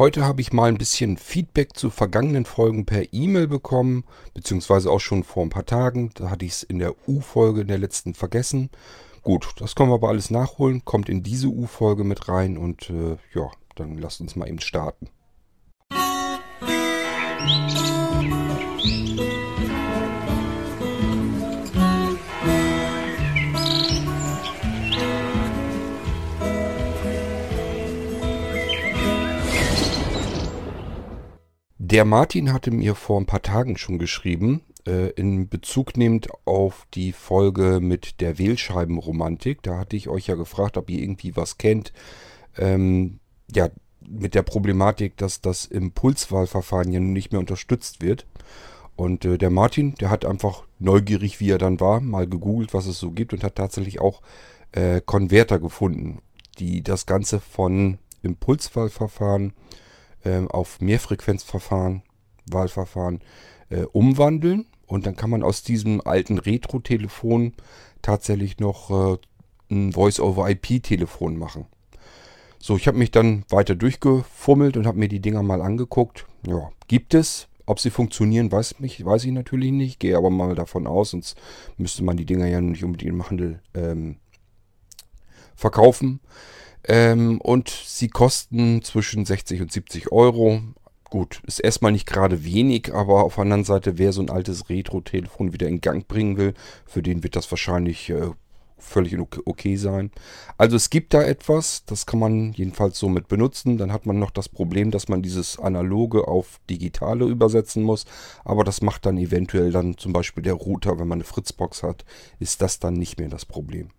Heute habe ich mal ein bisschen Feedback zu vergangenen Folgen per E-Mail bekommen, beziehungsweise auch schon vor ein paar Tagen. Da hatte ich es in der U-Folge in der letzten vergessen. Gut, das können wir aber alles nachholen, kommt in diese U-Folge mit rein und äh, ja, dann lasst uns mal eben starten. Der Martin hatte mir vor ein paar Tagen schon geschrieben, äh, in Bezug nehmend auf die Folge mit der Wählscheibenromantik. Da hatte ich euch ja gefragt, ob ihr irgendwie was kennt. Ähm, ja, mit der Problematik, dass das Impulswahlverfahren ja nun nicht mehr unterstützt wird. Und äh, der Martin, der hat einfach neugierig, wie er dann war, mal gegoogelt, was es so gibt und hat tatsächlich auch äh, Konverter gefunden, die das Ganze von Impulswahlverfahren äh, auf Mehrfrequenzverfahren, Wahlverfahren äh, umwandeln. Und dann kann man aus diesem alten Retro-Telefon tatsächlich noch äh, ein Voice-over-IP-Telefon machen. So, ich habe mich dann weiter durchgefummelt und habe mir die Dinger mal angeguckt. Ja, gibt es. Ob sie funktionieren, weiß, mich, weiß ich natürlich nicht. Gehe aber mal davon aus, sonst müsste man die Dinger ja nicht unbedingt im Handel ähm, verkaufen. Ähm, und sie kosten zwischen 60 und 70 Euro. Gut, ist erstmal nicht gerade wenig, aber auf der anderen Seite, wer so ein altes Retro-Telefon wieder in Gang bringen will, für den wird das wahrscheinlich äh, völlig okay sein. Also es gibt da etwas, das kann man jedenfalls so mit benutzen. Dann hat man noch das Problem, dass man dieses analoge auf digitale übersetzen muss. Aber das macht dann eventuell dann zum Beispiel der Router, wenn man eine Fritzbox hat, ist das dann nicht mehr das Problem.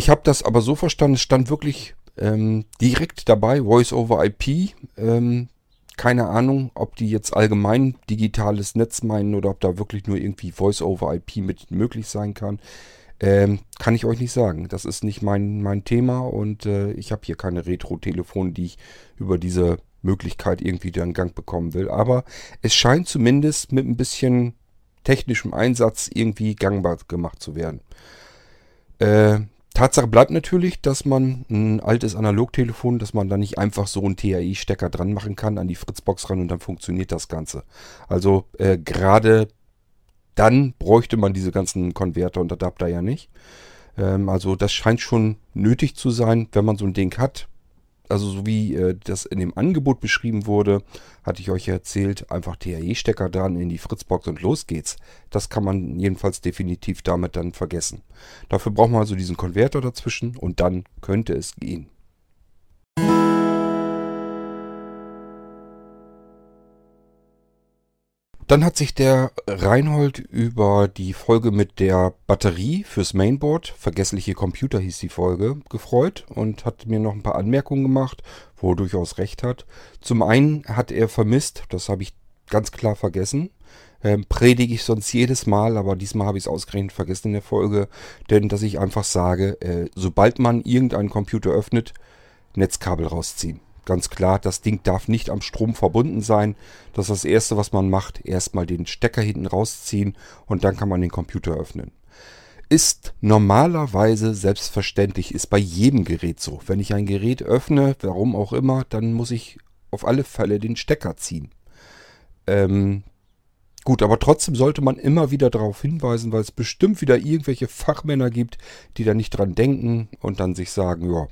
Ich habe das aber so verstanden, es stand wirklich ähm, direkt dabei, Voice over IP. Ähm, keine Ahnung, ob die jetzt allgemein digitales Netz meinen oder ob da wirklich nur irgendwie Voice over IP mit möglich sein kann. Ähm, kann ich euch nicht sagen. Das ist nicht mein, mein Thema und äh, ich habe hier keine Retro-Telefone, die ich über diese Möglichkeit irgendwie in Gang bekommen will. Aber es scheint zumindest mit ein bisschen technischem Einsatz irgendwie gangbar gemacht zu werden. Äh, Tatsache bleibt natürlich, dass man ein altes Analogtelefon, dass man da nicht einfach so einen TAI-Stecker dran machen kann an die Fritzbox ran und dann funktioniert das Ganze. Also äh, gerade dann bräuchte man diese ganzen Konverter und Adapter ja nicht. Ähm, also das scheint schon nötig zu sein, wenn man so ein Ding hat also so wie äh, das in dem Angebot beschrieben wurde, hatte ich euch erzählt, einfach TAE-Stecker dran in die Fritzbox und los geht's. Das kann man jedenfalls definitiv damit dann vergessen. Dafür braucht man also diesen Konverter dazwischen und dann könnte es gehen. Dann hat sich der Reinhold über die Folge mit der Batterie fürs Mainboard, vergessliche Computer hieß die Folge, gefreut und hat mir noch ein paar Anmerkungen gemacht, wo er durchaus recht hat. Zum einen hat er vermisst, das habe ich ganz klar vergessen, ähm, predige ich sonst jedes Mal, aber diesmal habe ich es ausgerechnet vergessen in der Folge, denn dass ich einfach sage, äh, sobald man irgendeinen Computer öffnet, Netzkabel rausziehen. Ganz klar, das Ding darf nicht am Strom verbunden sein. Das ist das Erste, was man macht. Erstmal den Stecker hinten rausziehen und dann kann man den Computer öffnen. Ist normalerweise selbstverständlich, ist bei jedem Gerät so. Wenn ich ein Gerät öffne, warum auch immer, dann muss ich auf alle Fälle den Stecker ziehen. Ähm, gut, aber trotzdem sollte man immer wieder darauf hinweisen, weil es bestimmt wieder irgendwelche Fachmänner gibt, die da nicht dran denken und dann sich sagen, ja,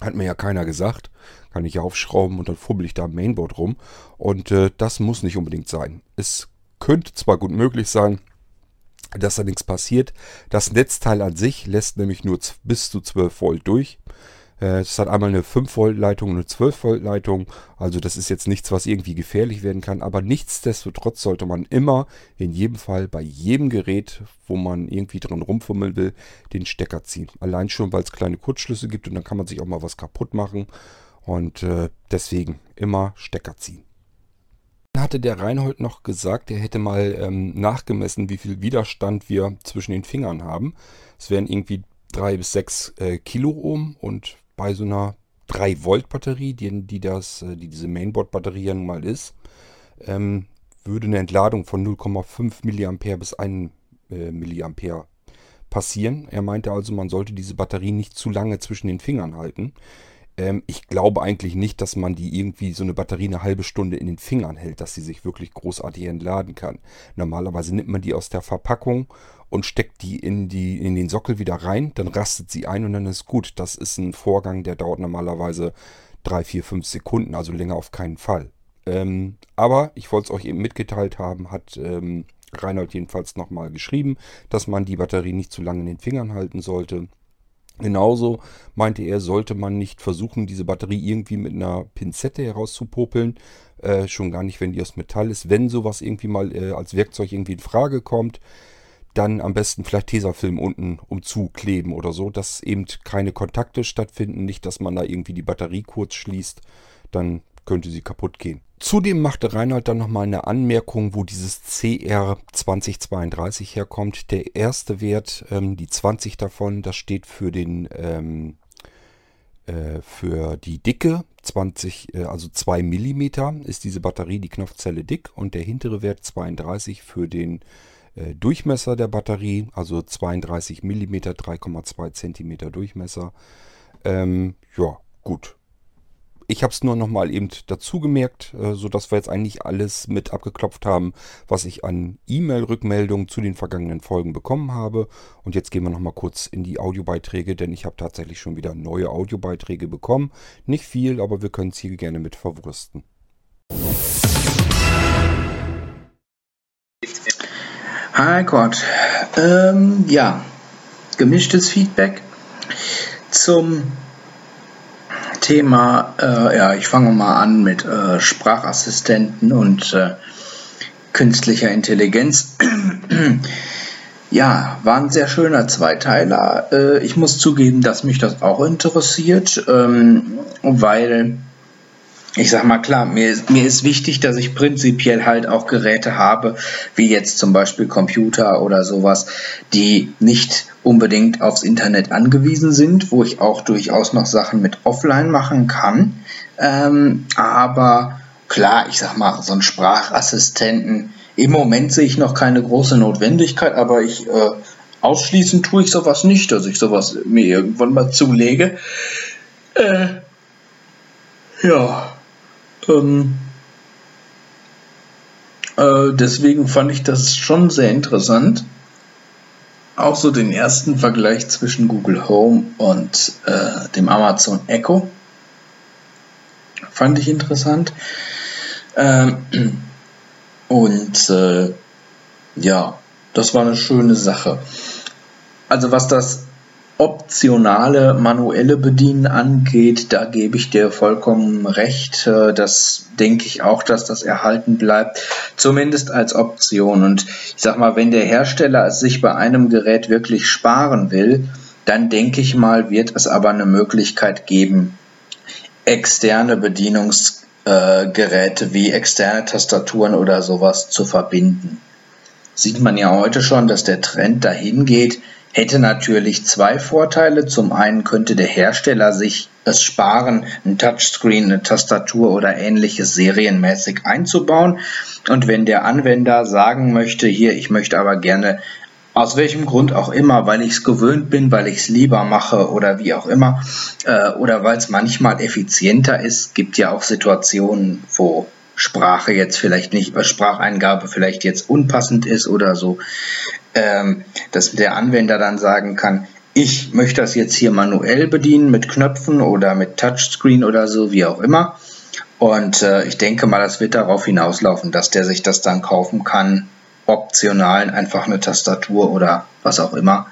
hat mir ja keiner gesagt. Kann ich ja aufschrauben und dann fummel ich da am Mainboard rum. Und äh, das muss nicht unbedingt sein. Es könnte zwar gut möglich sein, dass da nichts passiert. Das Netzteil an sich lässt nämlich nur bis zu 12 Volt durch. Äh, es hat einmal eine 5-Volt-Leitung und eine 12-Volt-Leitung. Also das ist jetzt nichts, was irgendwie gefährlich werden kann. Aber nichtsdestotrotz sollte man immer, in jedem Fall, bei jedem Gerät, wo man irgendwie dran rumfummeln will, den Stecker ziehen. Allein schon, weil es kleine Kurzschlüsse gibt und dann kann man sich auch mal was kaputt machen. Und äh, deswegen immer Stecker ziehen. Hatte der Reinhold noch gesagt, er hätte mal ähm, nachgemessen, wie viel Widerstand wir zwischen den Fingern haben. Es wären irgendwie 3 bis 6 äh, Kiloohm und bei so einer 3 Volt Batterie, die, die, das, äh, die diese Mainboard Batterie ja nun mal ist, ähm, würde eine Entladung von 0,5 mA bis 1 äh, mA passieren. Er meinte also, man sollte diese Batterie nicht zu lange zwischen den Fingern halten. Ähm, ich glaube eigentlich nicht, dass man die irgendwie so eine Batterie eine halbe Stunde in den Fingern hält, dass sie sich wirklich großartig entladen kann. Normalerweise nimmt man die aus der Verpackung und steckt die in, die in den Sockel wieder rein, dann rastet sie ein und dann ist gut. Das ist ein Vorgang, der dauert normalerweise 3, 4, 5 Sekunden, also länger auf keinen Fall. Ähm, aber ich wollte es euch eben mitgeteilt haben, hat ähm, Reinhold jedenfalls nochmal geschrieben, dass man die Batterie nicht zu lange in den Fingern halten sollte. Genauso meinte er, sollte man nicht versuchen, diese Batterie irgendwie mit einer Pinzette herauszupopeln. Äh, schon gar nicht, wenn die aus Metall ist. Wenn sowas irgendwie mal äh, als Werkzeug irgendwie in Frage kommt, dann am besten vielleicht Tesafilm unten umzukleben oder so, dass eben keine Kontakte stattfinden, nicht, dass man da irgendwie die Batterie kurz schließt, dann könnte sie kaputt gehen. Zudem machte Reinhold dann nochmal eine Anmerkung, wo dieses CR 2032 herkommt. Der erste Wert, ähm, die 20 davon, das steht für den ähm, äh, für die Dicke. 20, äh, also 2 mm ist diese Batterie, die Knopfzelle dick und der hintere Wert 32 für den äh, Durchmesser der Batterie, also 32 mm, 3,2 cm Durchmesser. Ähm, ja, gut. Ich habe es nur nochmal eben dazu gemerkt, äh, sodass wir jetzt eigentlich alles mit abgeklopft haben, was ich an E-Mail-Rückmeldungen zu den vergangenen Folgen bekommen habe. Und jetzt gehen wir nochmal kurz in die Audiobeiträge, denn ich habe tatsächlich schon wieder neue Audiobeiträge bekommen. Nicht viel, aber wir können es hier gerne mit verwursten. Hi Gott. Ähm, ja, gemischtes Feedback zum Thema, äh, ja, ich fange mal an mit äh, Sprachassistenten und äh, künstlicher Intelligenz. ja, war ein sehr schöner Zweiteiler. Äh, ich muss zugeben, dass mich das auch interessiert, ähm, weil ich sag mal klar, mir ist, mir ist wichtig, dass ich prinzipiell halt auch Geräte habe, wie jetzt zum Beispiel Computer oder sowas, die nicht unbedingt aufs Internet angewiesen sind, wo ich auch durchaus noch Sachen mit offline machen kann. Ähm, aber klar, ich sag mal, so ein Sprachassistenten, im Moment sehe ich noch keine große Notwendigkeit, aber ich äh, ausschließen tue ich sowas nicht, dass ich sowas mir irgendwann mal zulege. Äh, ja. Ähm, äh, deswegen fand ich das schon sehr interessant. Auch so den ersten Vergleich zwischen Google Home und äh, dem Amazon Echo fand ich interessant. Ähm, und äh, ja, das war eine schöne Sache. Also was das optionale manuelle Bedienen angeht, da gebe ich dir vollkommen recht. Äh, das denke ich auch, dass das erhalten bleibt, zumindest als Option. Und ich sag mal, wenn der Hersteller es sich bei einem Gerät wirklich sparen will, dann denke ich mal, wird es aber eine Möglichkeit geben, externe Bedienungsgeräte wie externe Tastaturen oder sowas zu verbinden. Sieht man ja heute schon, dass der Trend dahin geht, hätte natürlich zwei Vorteile. Zum einen könnte der Hersteller sich es sparen, ein Touchscreen, eine Tastatur oder ähnliches serienmäßig einzubauen. Und wenn der Anwender sagen möchte, hier, ich möchte aber gerne aus welchem Grund auch immer, weil ich es gewöhnt bin, weil ich es lieber mache oder wie auch immer, äh, oder weil es manchmal effizienter ist, gibt ja auch Situationen, wo Sprache jetzt vielleicht nicht, Spracheingabe vielleicht jetzt unpassend ist oder so ähm, dass der Anwender dann sagen kann, ich möchte das jetzt hier manuell bedienen mit Knöpfen oder mit Touchscreen oder so, wie auch immer. Und äh, ich denke mal, das wird darauf hinauslaufen, dass der sich das dann kaufen kann, optional einfach eine Tastatur oder was auch immer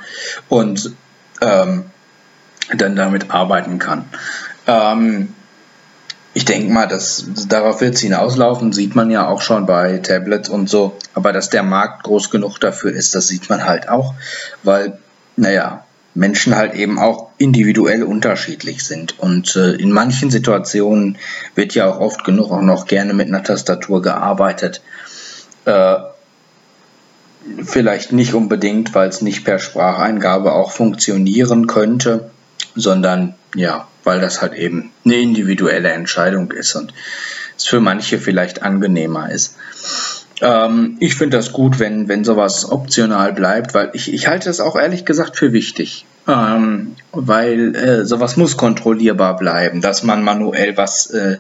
und ähm, dann damit arbeiten kann. Ähm, ich denke mal, dass darauf wird es hinauslaufen, sieht man ja auch schon bei Tablets und so. Aber dass der Markt groß genug dafür ist, das sieht man halt auch, weil, naja, Menschen halt eben auch individuell unterschiedlich sind. Und äh, in manchen Situationen wird ja auch oft genug auch noch gerne mit einer Tastatur gearbeitet. Äh, vielleicht nicht unbedingt, weil es nicht per Spracheingabe auch funktionieren könnte, sondern ja, weil das halt eben eine individuelle Entscheidung ist und es für manche vielleicht angenehmer ist. Ähm, ich finde das gut, wenn, wenn sowas optional bleibt, weil ich, ich halte es auch ehrlich gesagt für wichtig. Ähm, weil äh, sowas muss kontrollierbar bleiben, dass man manuell was äh,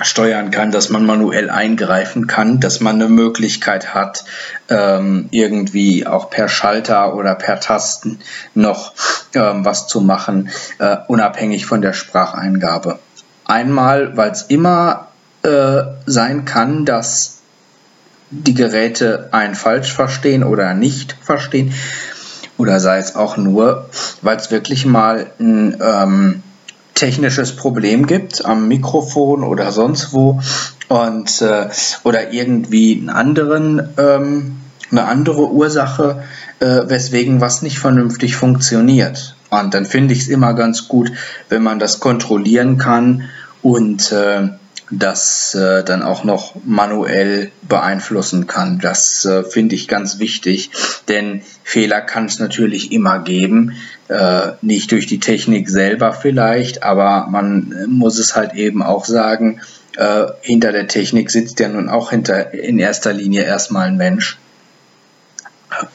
steuern kann, dass man manuell eingreifen kann, dass man eine Möglichkeit hat, ähm, irgendwie auch per Schalter oder per Tasten noch ähm, was zu machen, äh, unabhängig von der Spracheingabe. Einmal, weil es immer äh, sein kann, dass die Geräte einen falsch verstehen oder nicht verstehen. Oder sei es auch nur, weil es wirklich mal ein ähm, technisches Problem gibt am Mikrofon oder sonst wo und äh, oder irgendwie einen anderen ähm, eine andere Ursache, äh, weswegen was nicht vernünftig funktioniert. Und dann finde ich es immer ganz gut, wenn man das kontrollieren kann und äh, das äh, dann auch noch manuell beeinflussen kann. Das äh, finde ich ganz wichtig, denn Fehler kann es natürlich immer geben. Äh, nicht durch die Technik selber vielleicht, aber man muss es halt eben auch sagen, äh, hinter der Technik sitzt ja nun auch hinter in erster Linie erstmal ein Mensch.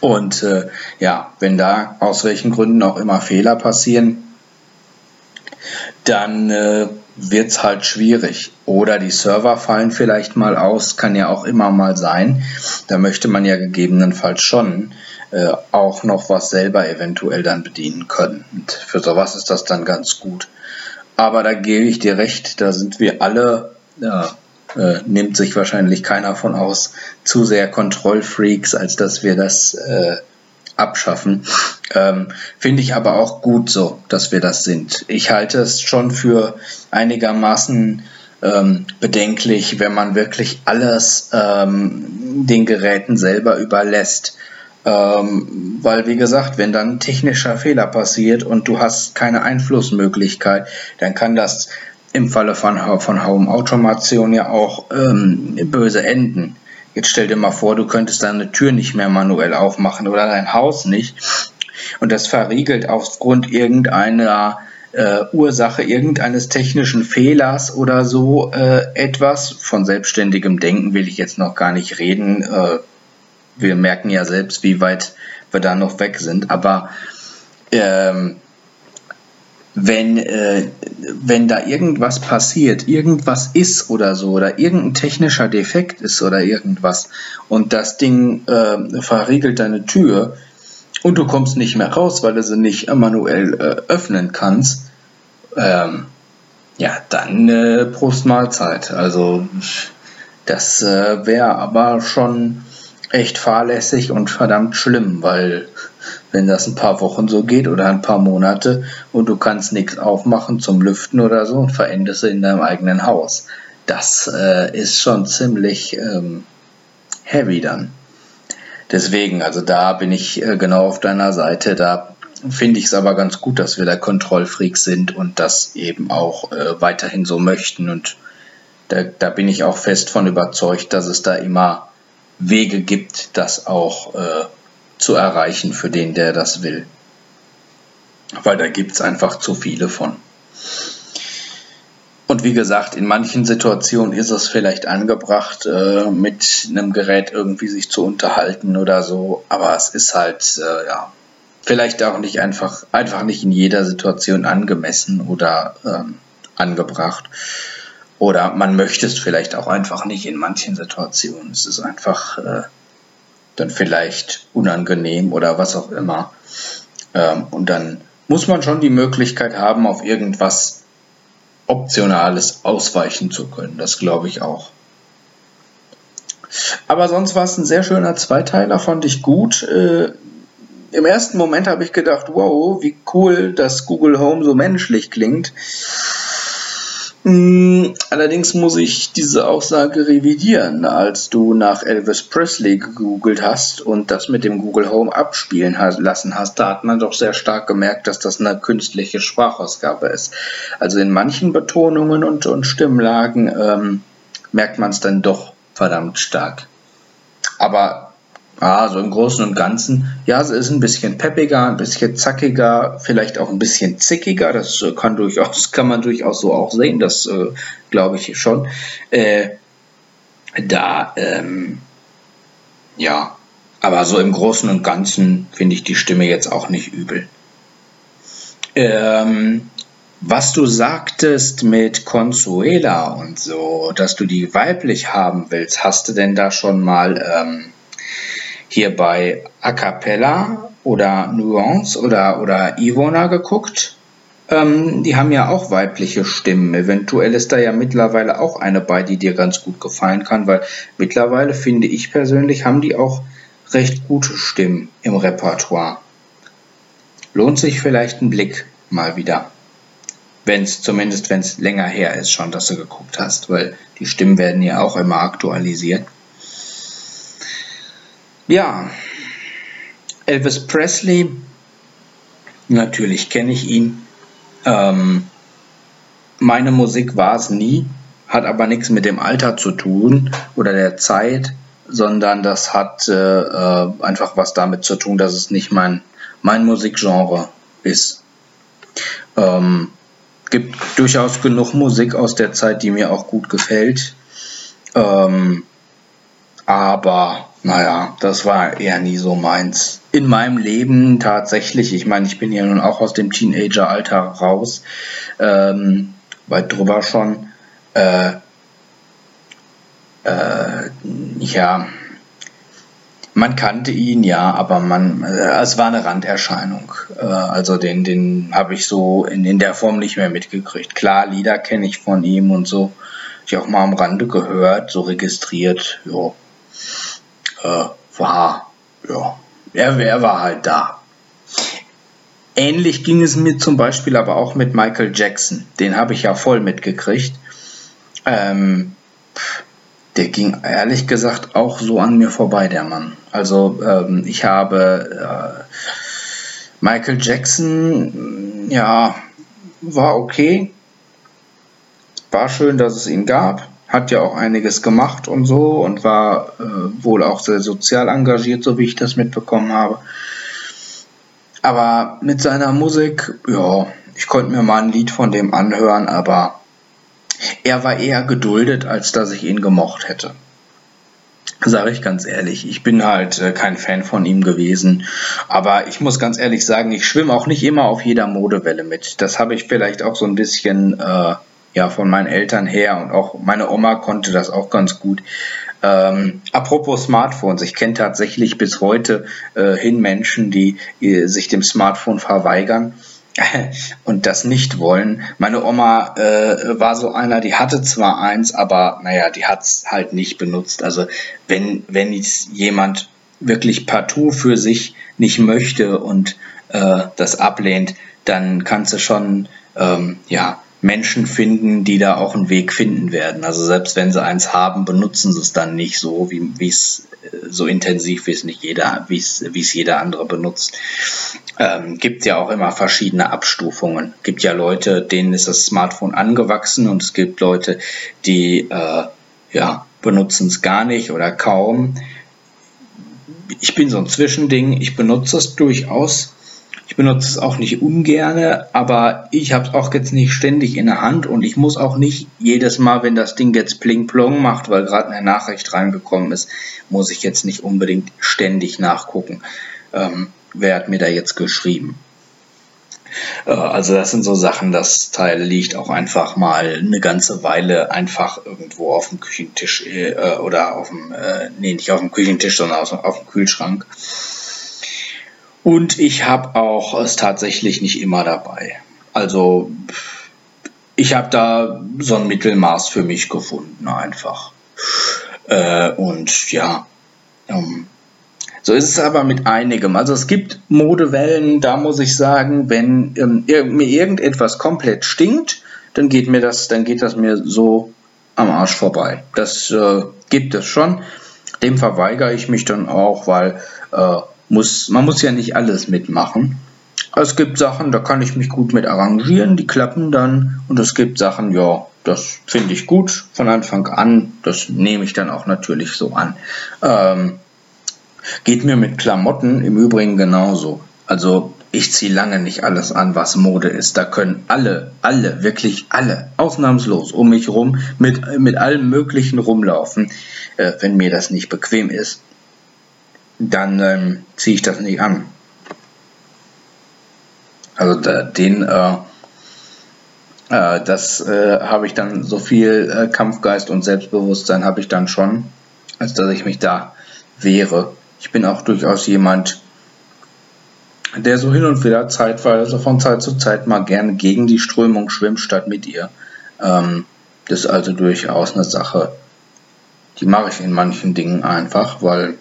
Und äh, ja, wenn da aus welchen Gründen auch immer Fehler passieren, dann äh, wird es halt schwierig. Oder die Server fallen vielleicht mal aus, kann ja auch immer mal sein. Da möchte man ja gegebenenfalls schon äh, auch noch was selber eventuell dann bedienen können. Und für sowas ist das dann ganz gut. Aber da gebe ich dir recht, da sind wir alle, ja, äh, nimmt sich wahrscheinlich keiner von aus, zu sehr Kontrollfreaks, als dass wir das äh, abschaffen. Ähm, Finde ich aber auch gut so, dass wir das sind. Ich halte es schon für einigermaßen ähm, bedenklich, wenn man wirklich alles ähm, den Geräten selber überlässt. Ähm, weil, wie gesagt, wenn dann technischer Fehler passiert und du hast keine Einflussmöglichkeit, dann kann das im Falle von, von Home Automation ja auch ähm, böse enden. Jetzt stell dir mal vor, du könntest deine Tür nicht mehr manuell aufmachen oder dein Haus nicht. Und das verriegelt aufgrund irgendeiner äh, Ursache, irgendeines technischen Fehlers oder so äh, etwas. Von selbstständigem Denken will ich jetzt noch gar nicht reden. Äh, wir merken ja selbst, wie weit wir da noch weg sind. Aber ähm, wenn, äh, wenn da irgendwas passiert, irgendwas ist oder so, oder irgendein technischer Defekt ist oder irgendwas und das Ding äh, verriegelt deine Tür und du kommst nicht mehr raus, weil du sie nicht manuell äh, öffnen kannst, ähm, ja, dann äh, Prost Mahlzeit. Also das äh, wäre aber schon echt fahrlässig und verdammt schlimm, weil wenn das ein paar Wochen so geht oder ein paar Monate und du kannst nichts aufmachen zum Lüften oder so und verendest in deinem eigenen Haus. Das äh, ist schon ziemlich ähm, heavy dann. Deswegen, also da bin ich äh, genau auf deiner Seite. Da finde ich es aber ganz gut, dass wir da Kontrollfreaks sind und das eben auch äh, weiterhin so möchten. Und da, da, bin ich auch fest von überzeugt, dass es da immer Wege gibt, das auch äh, zu erreichen für den, der das will. Weil da gibt es einfach zu viele von. Und wie gesagt, in manchen Situationen ist es vielleicht angebracht, äh, mit einem Gerät irgendwie sich zu unterhalten oder so. Aber es ist halt, äh, ja, vielleicht auch nicht einfach, einfach nicht in jeder Situation angemessen oder ähm, angebracht. Oder man möchte es vielleicht auch einfach nicht in manchen Situationen. Es ist einfach äh, dann vielleicht unangenehm oder was auch immer. Ähm, und dann muss man schon die Möglichkeit haben, auf irgendwas Optionales ausweichen zu können. Das glaube ich auch. Aber sonst war es ein sehr schöner Zweiteiler, fand ich gut. Äh, Im ersten Moment habe ich gedacht, wow, wie cool, dass Google Home so menschlich klingt. Mm, allerdings muss ich diese Aussage revidieren. Als du nach Elvis Presley gegoogelt hast und das mit dem Google Home abspielen lassen hast, da hat man doch sehr stark gemerkt, dass das eine künstliche Sprachausgabe ist. Also in manchen Betonungen und, und Stimmlagen ähm, merkt man es dann doch verdammt stark. Aber Ah, so im Großen und Ganzen, ja, es ist ein bisschen peppiger, ein bisschen zackiger, vielleicht auch ein bisschen zickiger. Das äh, kann durchaus, kann man durchaus so auch sehen. Das äh, glaube ich schon. Äh, da, ähm, ja, aber so im Großen und Ganzen finde ich die Stimme jetzt auch nicht übel. Ähm, was du sagtest mit Consuela und so, dass du die weiblich haben willst, hast du denn da schon mal ähm, hier bei A Cappella oder Nuance oder, oder Ivona geguckt? Ähm, die haben ja auch weibliche Stimmen. Eventuell ist da ja mittlerweile auch eine bei, die dir ganz gut gefallen kann, weil mittlerweile finde ich persönlich, haben die auch recht gute Stimmen im Repertoire. Lohnt sich vielleicht ein Blick mal wieder. Wenn es zumindest, wenn es länger her ist schon, dass du geguckt hast, weil die Stimmen werden ja auch immer aktualisiert. Ja, Elvis Presley, natürlich kenne ich ihn. Ähm, meine Musik war es nie, hat aber nichts mit dem Alter zu tun oder der Zeit, sondern das hat äh, äh einfach was damit zu tun, dass es nicht mein, mein Musikgenre ist. Ähm, gibt durchaus genug Musik aus der Zeit, die mir auch gut gefällt. Ähm, aber naja, das war eher nie so meins. In meinem Leben tatsächlich, ich meine, ich bin ja nun auch aus dem Teenageralter raus, ähm, weit drüber schon. Äh, äh, ja, man kannte ihn, ja, aber man, äh, es war eine Randerscheinung. Äh, also den, den habe ich so in, in der Form nicht mehr mitgekriegt. Klar, Lieder kenne ich von ihm und so. Ich auch mal am Rande gehört, so registriert, ja. Äh, war, ja. Er, er war halt da. Ähnlich ging es mir zum Beispiel aber auch mit Michael Jackson. Den habe ich ja voll mitgekriegt. Ähm, der ging ehrlich gesagt auch so an mir vorbei, der Mann. Also ähm, ich habe äh, Michael Jackson, ja, war okay. War schön, dass es ihn gab. Hat ja auch einiges gemacht und so und war äh, wohl auch sehr sozial engagiert, so wie ich das mitbekommen habe. Aber mit seiner Musik, ja, ich konnte mir mal ein Lied von dem anhören, aber er war eher geduldet, als dass ich ihn gemocht hätte. Sage ich ganz ehrlich, ich bin halt äh, kein Fan von ihm gewesen. Aber ich muss ganz ehrlich sagen, ich schwimme auch nicht immer auf jeder Modewelle mit. Das habe ich vielleicht auch so ein bisschen äh, ja, von meinen Eltern her und auch meine Oma konnte das auch ganz gut. Ähm, apropos Smartphones, ich kenne tatsächlich bis heute äh, hin Menschen, die äh, sich dem Smartphone verweigern und das nicht wollen. Meine Oma äh, war so einer, die hatte zwar eins, aber naja, die hat es halt nicht benutzt. Also wenn, wenn jetzt jemand wirklich partout für sich nicht möchte und äh, das ablehnt, dann kannst du schon ähm, ja Menschen finden, die da auch einen Weg finden werden. Also selbst wenn sie eins haben, benutzen sie es dann nicht so, wie es äh, so intensiv, wie es nicht jeder, wie es jeder andere benutzt. Ähm, gibt ja auch immer verschiedene Abstufungen. Gibt ja Leute, denen ist das Smartphone angewachsen und es gibt Leute, die äh, ja benutzen es gar nicht oder kaum. Ich bin so ein Zwischending. Ich benutze es durchaus ich benutze es auch nicht ungerne, aber ich habe es auch jetzt nicht ständig in der Hand und ich muss auch nicht jedes Mal, wenn das Ding jetzt pling plong macht, weil gerade eine Nachricht reingekommen ist, muss ich jetzt nicht unbedingt ständig nachgucken. Ähm, wer hat mir da jetzt geschrieben? Äh, also das sind so Sachen, das Teil liegt auch einfach mal eine ganze Weile einfach irgendwo auf dem Küchentisch äh, oder auf dem, äh, nee, nicht auf dem Küchentisch, sondern auf, auf dem Kühlschrank. Und ich habe auch es tatsächlich nicht immer dabei. Also ich habe da so ein Mittelmaß für mich gefunden einfach. Äh, und ja, ähm, so ist es aber mit einigem. Also es gibt Modewellen, da muss ich sagen, wenn ähm, mir irgendetwas komplett stinkt, dann geht mir das, dann geht das mir so am Arsch vorbei. Das äh, gibt es schon. Dem verweigere ich mich dann auch, weil äh, muss, man muss ja nicht alles mitmachen. Es gibt Sachen, da kann ich mich gut mit arrangieren, die klappen dann. Und es gibt Sachen, ja, das finde ich gut von Anfang an. Das nehme ich dann auch natürlich so an. Ähm, geht mir mit Klamotten im Übrigen genauso. Also ich ziehe lange nicht alles an, was Mode ist. Da können alle, alle, wirklich alle, ausnahmslos um mich rum mit, mit allem Möglichen rumlaufen. Äh, wenn mir das nicht bequem ist, dann ähm, ziehe ich das nicht an. Also da, den, äh, äh, das äh, habe ich dann so viel äh, Kampfgeist und Selbstbewusstsein habe ich dann schon, als dass ich mich da wehre. Ich bin auch durchaus jemand, der so hin und wieder zeitweise von Zeit zu Zeit mal gerne gegen die Strömung schwimmt statt mit ihr. Ähm, das ist also durchaus eine Sache, die mache ich in manchen Dingen einfach, weil,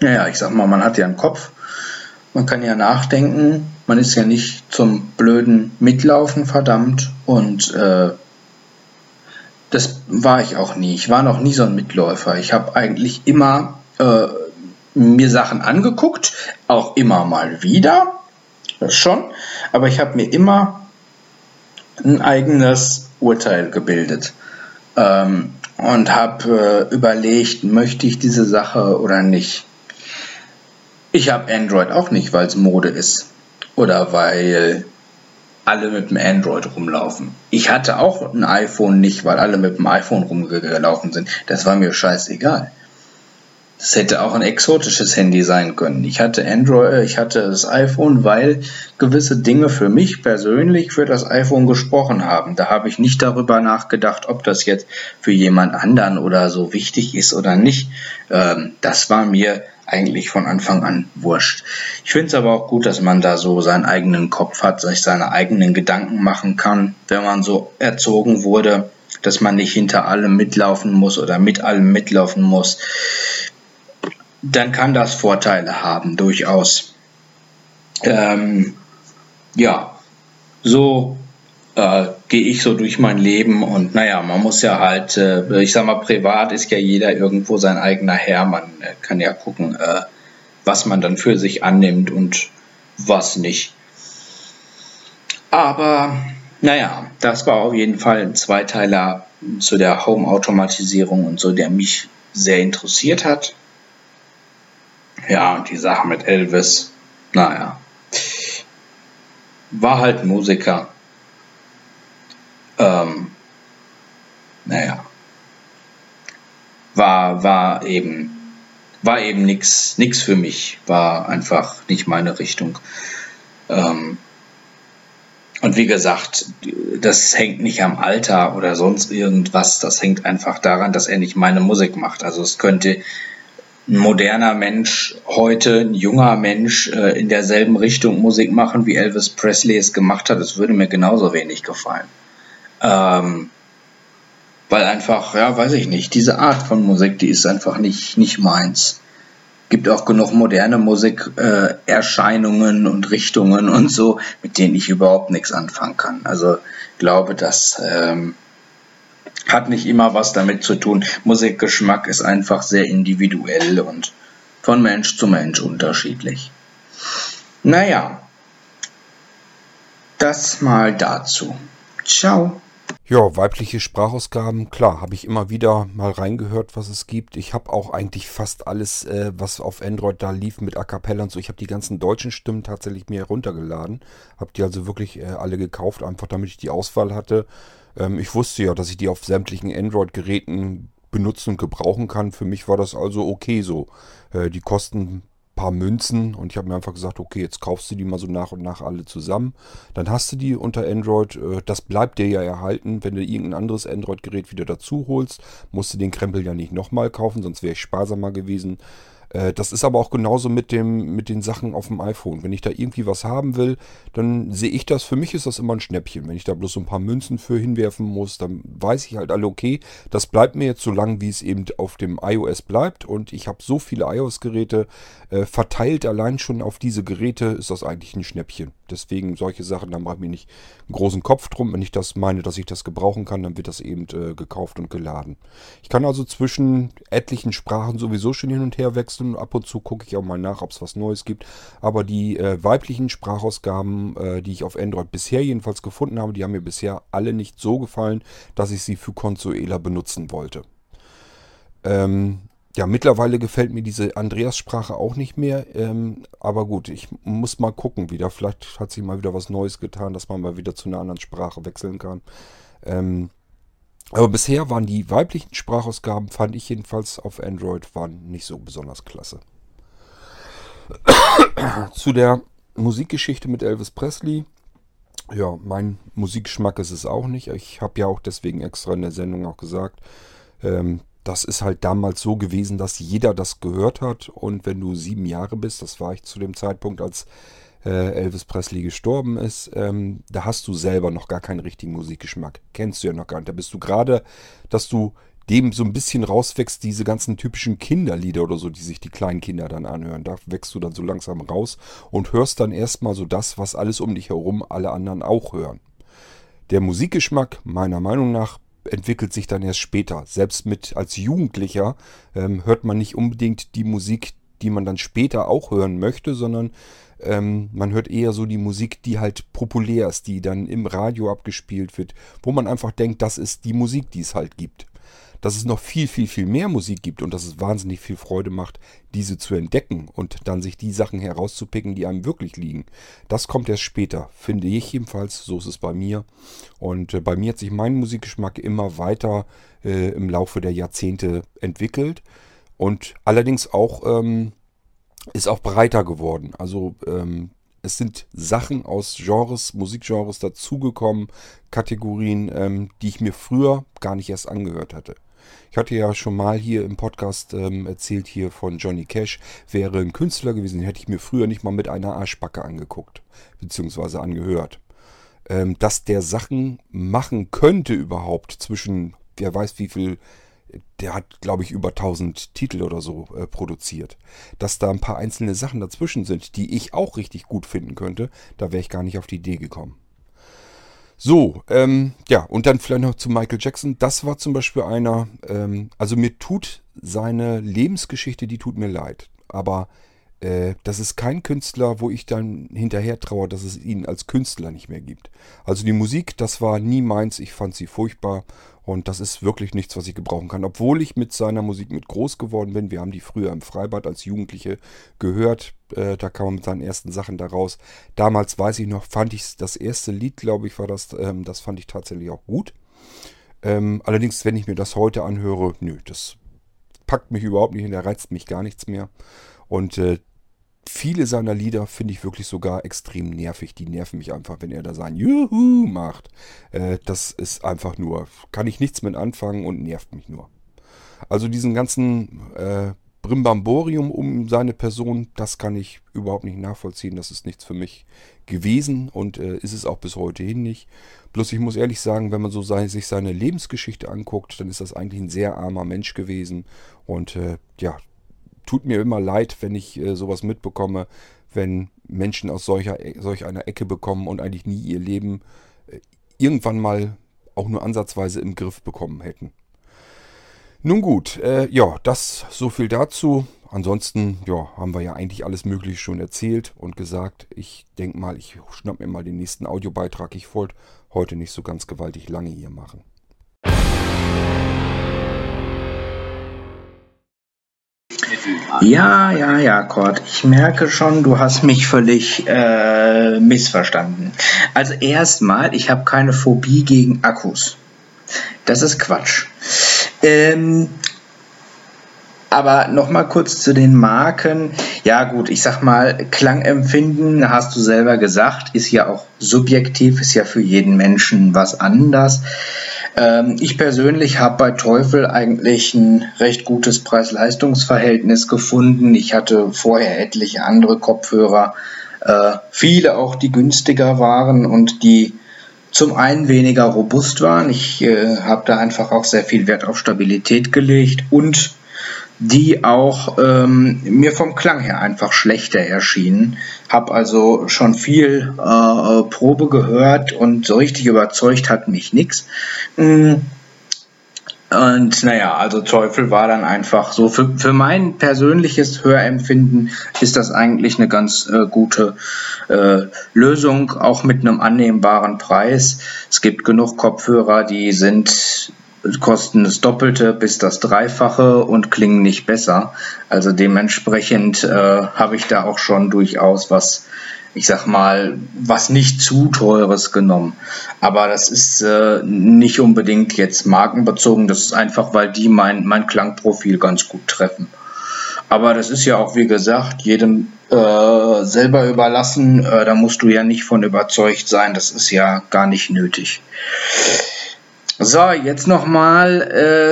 naja, ich sag mal, man hat ja einen Kopf, man kann ja nachdenken, man ist ja nicht zum blöden Mitlaufen verdammt. Und äh, das war ich auch nie. Ich war noch nie so ein Mitläufer. Ich habe eigentlich immer äh, mir Sachen angeguckt, auch immer mal wieder, das schon, aber ich habe mir immer ein eigenes Urteil gebildet. Ähm, und habe äh, überlegt, möchte ich diese Sache oder nicht. Ich habe Android auch nicht, weil es Mode ist oder weil alle mit dem Android rumlaufen. Ich hatte auch ein iPhone nicht, weil alle mit dem iPhone rumgelaufen sind. Das war mir scheißegal. Das hätte auch ein exotisches Handy sein können. Ich hatte Android, äh, ich hatte das iPhone, weil gewisse Dinge für mich persönlich für das iPhone gesprochen haben. Da habe ich nicht darüber nachgedacht, ob das jetzt für jemand anderen oder so wichtig ist oder nicht. Ähm, das war mir eigentlich von Anfang an wurscht. Ich finde es aber auch gut, dass man da so seinen eigenen Kopf hat, sich seine eigenen Gedanken machen kann, wenn man so erzogen wurde, dass man nicht hinter allem mitlaufen muss oder mit allem mitlaufen muss dann kann das Vorteile haben, durchaus. Ähm, ja, so äh, gehe ich so durch mein Leben und naja, man muss ja halt, äh, ich sag mal, privat ist ja jeder irgendwo sein eigener Herr. Man äh, kann ja gucken, äh, was man dann für sich annimmt und was nicht. Aber naja, das war auf jeden Fall ein Zweiteiler zu der Home-Automatisierung und so, der mich sehr interessiert hat. Ja, und die Sache mit Elvis, naja, war halt Musiker. Ähm, naja, war, war eben, war eben nix, nix für mich, war einfach nicht meine Richtung. Ähm, und wie gesagt, das hängt nicht am Alter oder sonst irgendwas, das hängt einfach daran, dass er nicht meine Musik macht. Also es könnte ein moderner Mensch heute, ein junger Mensch äh, in derselben Richtung Musik machen, wie Elvis Presley es gemacht hat, das würde mir genauso wenig gefallen. Ähm, weil einfach, ja, weiß ich nicht, diese Art von Musik, die ist einfach nicht, nicht meins. Gibt auch genug moderne Musikerscheinungen äh, und Richtungen und so, mit denen ich überhaupt nichts anfangen kann. Also glaube, dass ähm, hat nicht immer was damit zu tun. Musikgeschmack ist einfach sehr individuell und von Mensch zu Mensch unterschiedlich. Naja, das mal dazu. Ciao. Ja, weibliche Sprachausgaben, klar, habe ich immer wieder mal reingehört, was es gibt. Ich habe auch eigentlich fast alles, äh, was auf Android da lief mit A Cappella und so. Ich habe die ganzen deutschen Stimmen tatsächlich mir heruntergeladen. Habe die also wirklich äh, alle gekauft, einfach damit ich die Auswahl hatte. Ähm, ich wusste ja, dass ich die auf sämtlichen Android-Geräten benutzen und gebrauchen kann. Für mich war das also okay so. Äh, die kosten paar Münzen und ich habe mir einfach gesagt, okay, jetzt kaufst du die mal so nach und nach alle zusammen. Dann hast du die unter Android. Äh, das bleibt dir ja erhalten. Wenn du irgendein anderes Android-Gerät wieder dazu holst, musst du den Krempel ja nicht nochmal kaufen, sonst wäre ich sparsamer gewesen. Äh, das ist aber auch genauso mit, dem, mit den Sachen auf dem iPhone. Wenn ich da irgendwie was haben will, dann sehe ich das. Für mich ist das immer ein Schnäppchen. Wenn ich da bloß ein paar Münzen für hinwerfen muss, dann weiß ich halt alle, okay, das bleibt mir jetzt so lang, wie es eben auf dem iOS bleibt. Und ich habe so viele iOS-Geräte äh, verteilt. Allein schon auf diese Geräte ist das eigentlich ein Schnäppchen. Deswegen solche Sachen, da mache ich mir nicht einen großen Kopf drum. Wenn ich das meine, dass ich das gebrauchen kann, dann wird das eben äh, gekauft und geladen. Ich kann also zwischen etlichen Sprachen sowieso schon hin und her wechseln ab und zu gucke ich auch mal nach, ob es was Neues gibt. Aber die äh, weiblichen Sprachausgaben, äh, die ich auf Android bisher jedenfalls gefunden habe, die haben mir bisher alle nicht so gefallen, dass ich sie für Consuela benutzen wollte. Ähm, ja, mittlerweile gefällt mir diese Andreas-Sprache auch nicht mehr. Ähm, aber gut, ich muss mal gucken wieder. Vielleicht hat sich mal wieder was Neues getan, dass man mal wieder zu einer anderen Sprache wechseln kann. Ähm, aber bisher waren die weiblichen Sprachausgaben, fand ich jedenfalls auf Android, waren nicht so besonders klasse. Zu der Musikgeschichte mit Elvis Presley. Ja, mein Musikgeschmack ist es auch nicht. Ich habe ja auch deswegen extra in der Sendung auch gesagt, ähm, das ist halt damals so gewesen, dass jeder das gehört hat. Und wenn du sieben Jahre bist, das war ich zu dem Zeitpunkt, als äh, Elvis Presley gestorben ist, ähm, da hast du selber noch gar keinen richtigen Musikgeschmack. Kennst du ja noch gar nicht. Da bist du gerade, dass du dem so ein bisschen rauswächst, diese ganzen typischen Kinderlieder oder so, die sich die kleinen Kinder dann anhören. Da wächst du dann so langsam raus und hörst dann erstmal so das, was alles um dich herum alle anderen auch hören. Der Musikgeschmack, meiner Meinung nach, entwickelt sich dann erst später. Selbst mit als Jugendlicher ähm, hört man nicht unbedingt die Musik, die man dann später auch hören möchte, sondern ähm, man hört eher so die Musik, die halt populär ist, die dann im Radio abgespielt wird, wo man einfach denkt, das ist die Musik, die es halt gibt dass es noch viel, viel, viel mehr Musik gibt und dass es wahnsinnig viel Freude macht, diese zu entdecken und dann sich die Sachen herauszupicken, die einem wirklich liegen. Das kommt erst später, finde ich jedenfalls. So ist es bei mir. Und äh, bei mir hat sich mein Musikgeschmack immer weiter äh, im Laufe der Jahrzehnte entwickelt und allerdings auch ähm, ist auch breiter geworden. Also ähm, es sind Sachen aus Genres, Musikgenres dazugekommen, Kategorien, ähm, die ich mir früher gar nicht erst angehört hatte. Ich hatte ja schon mal hier im Podcast ähm, erzählt hier von Johnny Cash, wäre ein Künstler gewesen, hätte ich mir früher nicht mal mit einer Arschbacke angeguckt, beziehungsweise angehört. Ähm, dass der Sachen machen könnte überhaupt zwischen, wer weiß wie viel, der hat glaube ich über 1000 Titel oder so äh, produziert. Dass da ein paar einzelne Sachen dazwischen sind, die ich auch richtig gut finden könnte, da wäre ich gar nicht auf die Idee gekommen. So, ähm, ja, und dann vielleicht noch zu Michael Jackson. Das war zum Beispiel einer, ähm, also mir tut seine Lebensgeschichte, die tut mir leid. Aber äh, das ist kein Künstler, wo ich dann hinterher traue, dass es ihn als Künstler nicht mehr gibt. Also die Musik, das war nie meins. Ich fand sie furchtbar. Und das ist wirklich nichts, was ich gebrauchen kann. Obwohl ich mit seiner Musik mit groß geworden bin. Wir haben die früher im Freibad als Jugendliche gehört. Äh, da kam man mit seinen ersten Sachen daraus. Damals weiß ich noch, fand ich das erste Lied, glaube ich, war das, ähm, das fand ich tatsächlich auch gut. Ähm, allerdings, wenn ich mir das heute anhöre, nö, das packt mich überhaupt nicht hin, da reizt mich gar nichts mehr. Und äh, viele seiner Lieder finde ich wirklich sogar extrem nervig. Die nerven mich einfach, wenn er da sein Juhu macht. Äh, das ist einfach nur, kann ich nichts mit anfangen und nervt mich nur. Also diesen ganzen äh, Brimbamborium um seine Person, das kann ich überhaupt nicht nachvollziehen. Das ist nichts für mich gewesen und äh, ist es auch bis heute hin nicht. Bloß ich muss ehrlich sagen, wenn man so sein, sich seine Lebensgeschichte anguckt, dann ist das eigentlich ein sehr armer Mensch gewesen. Und äh, ja, tut mir immer leid, wenn ich äh, sowas mitbekomme, wenn Menschen aus solcher, solch einer Ecke bekommen und eigentlich nie ihr Leben äh, irgendwann mal auch nur ansatzweise im Griff bekommen hätten. Nun gut, äh, ja, das so viel dazu. Ansonsten, ja, haben wir ja eigentlich alles Mögliche schon erzählt und gesagt. Ich denke mal, ich schnapp mir mal den nächsten Audiobeitrag. Ich wollte heute nicht so ganz gewaltig lange hier machen. Ja, ja, ja, Kurt. Ich merke schon, du hast mich völlig äh, missverstanden. Also erstmal, ich habe keine Phobie gegen Akkus. Das ist Quatsch. Ähm, aber nochmal kurz zu den Marken. Ja gut, ich sag mal, Klangempfinden, hast du selber gesagt, ist ja auch subjektiv, ist ja für jeden Menschen was anders. Ähm, ich persönlich habe bei Teufel eigentlich ein recht gutes Preis-Leistungs-Verhältnis gefunden. Ich hatte vorher etliche andere Kopfhörer, äh, viele auch, die günstiger waren und die zum einen weniger robust waren. Ich äh, habe da einfach auch sehr viel Wert auf Stabilität gelegt und die auch ähm, mir vom Klang her einfach schlechter erschienen. Hab also schon viel äh, Probe gehört und so richtig überzeugt hat mich nichts. Mm. Und naja, also Teufel war dann einfach so. Für, für mein persönliches Hörempfinden ist das eigentlich eine ganz äh, gute äh, Lösung, auch mit einem annehmbaren Preis. Es gibt genug Kopfhörer, die sind kosten das Doppelte bis das Dreifache und klingen nicht besser. Also dementsprechend äh, habe ich da auch schon durchaus was, ich sag mal, was nicht zu teures genommen. Aber das ist äh, nicht unbedingt jetzt markenbezogen, das ist einfach, weil die mein, mein Klangprofil ganz gut treffen. Aber das ist ja auch, wie gesagt, jedem äh, selber überlassen. Äh, da musst du ja nicht von überzeugt sein. Das ist ja gar nicht nötig. So, jetzt nochmal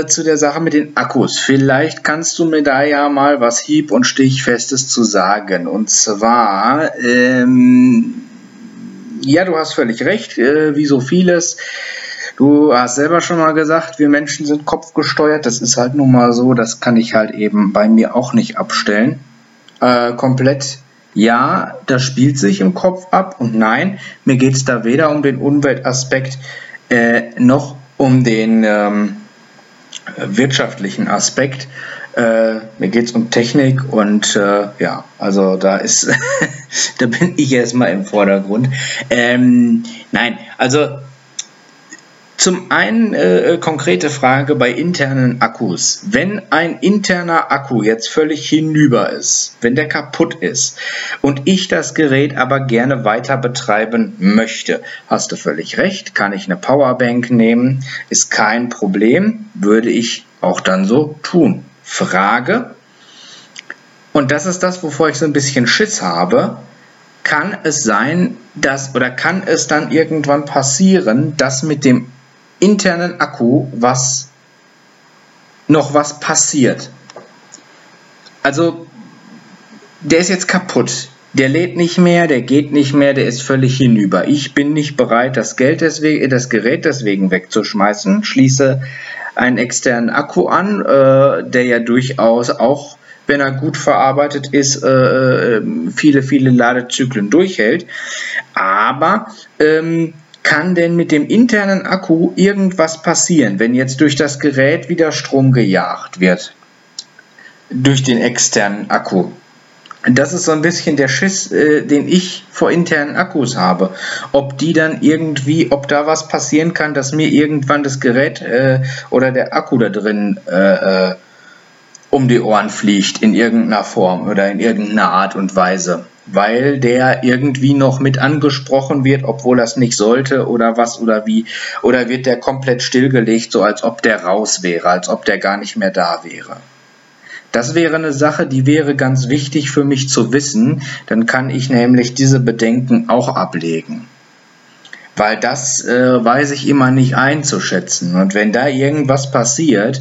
äh, zu der Sache mit den Akkus. Vielleicht kannst du mir da ja mal was hieb- und stichfestes zu sagen. Und zwar, ähm, ja, du hast völlig recht, äh, wie so vieles. Du hast selber schon mal gesagt, wir Menschen sind kopfgesteuert. Das ist halt nun mal so. Das kann ich halt eben bei mir auch nicht abstellen. Äh, komplett ja, das spielt sich im Kopf ab und nein, mir geht es da weder um den Umweltaspekt äh, noch um den ähm, wirtschaftlichen Aspekt. Äh, mir geht es um Technik und äh, ja, also da ist, da bin ich erstmal im Vordergrund. Ähm, nein, also zum einen äh, konkrete Frage bei internen Akkus. Wenn ein interner Akku jetzt völlig hinüber ist, wenn der kaputt ist und ich das Gerät aber gerne weiter betreiben möchte, hast du völlig recht, kann ich eine Powerbank nehmen, ist kein Problem, würde ich auch dann so tun. Frage, und das ist das, wovor ich so ein bisschen Schiss habe, kann es sein, dass oder kann es dann irgendwann passieren, dass mit dem internen Akku was noch was passiert. Also der ist jetzt kaputt. Der lädt nicht mehr, der geht nicht mehr, der ist völlig hinüber. Ich bin nicht bereit, das Geld deswegen, das Gerät deswegen wegzuschmeißen. Schließe einen externen Akku an, äh, der ja durchaus auch, wenn er gut verarbeitet ist, äh, äh viele, viele Ladezyklen durchhält. Aber ähm, kann denn mit dem internen Akku irgendwas passieren, wenn jetzt durch das Gerät wieder Strom gejagt wird? Durch den externen Akku. Das ist so ein bisschen der Schiss, äh, den ich vor internen Akkus habe. Ob die dann irgendwie, ob da was passieren kann, dass mir irgendwann das Gerät äh, oder der Akku da drin äh, äh um die Ohren fliegt in irgendeiner Form oder in irgendeiner Art und Weise weil der irgendwie noch mit angesprochen wird, obwohl das nicht sollte oder was oder wie, oder wird der komplett stillgelegt, so als ob der raus wäre, als ob der gar nicht mehr da wäre. Das wäre eine Sache, die wäre ganz wichtig für mich zu wissen, dann kann ich nämlich diese Bedenken auch ablegen. Weil das äh, weiß ich immer nicht einzuschätzen. Und wenn da irgendwas passiert,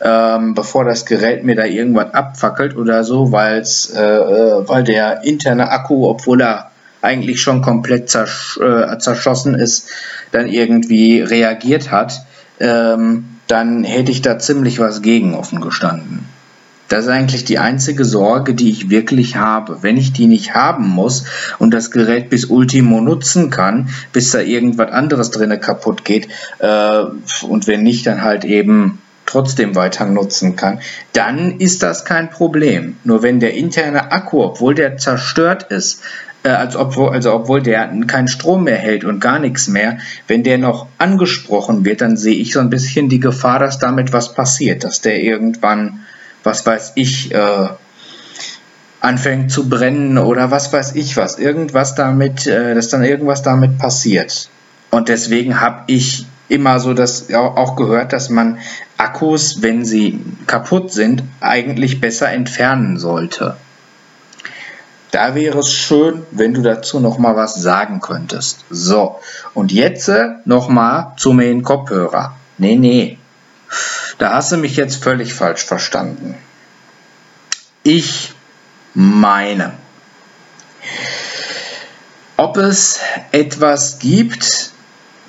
ähm, bevor das Gerät mir da irgendwas abfackelt oder so, weil's, äh, äh, weil der interne Akku, obwohl er eigentlich schon komplett zersch äh, zerschossen ist, dann irgendwie reagiert hat, ähm, dann hätte ich da ziemlich was gegen offen gestanden. Das ist eigentlich die einzige Sorge, die ich wirklich habe. Wenn ich die nicht haben muss und das Gerät bis Ultimo nutzen kann, bis da irgendwas anderes drinne kaputt geht, äh, und wenn nicht, dann halt eben trotzdem weiter nutzen kann, dann ist das kein Problem. Nur wenn der interne Akku, obwohl der zerstört ist, äh, als obwohl, also obwohl der keinen Strom mehr hält und gar nichts mehr, wenn der noch angesprochen wird, dann sehe ich so ein bisschen die Gefahr, dass damit was passiert, dass der irgendwann, was weiß ich, äh, anfängt zu brennen oder was weiß ich was, irgendwas damit, äh, dass dann irgendwas damit passiert. Und deswegen habe ich immer so das auch gehört, dass man Akkus, wenn sie kaputt sind, eigentlich besser entfernen sollte. Da wäre es schön, wenn du dazu noch mal was sagen könntest. So, und jetzt äh, noch mal zu meinen Kopfhörer. Nee, nee. Da hast du mich jetzt völlig falsch verstanden. Ich meine, ob es etwas gibt,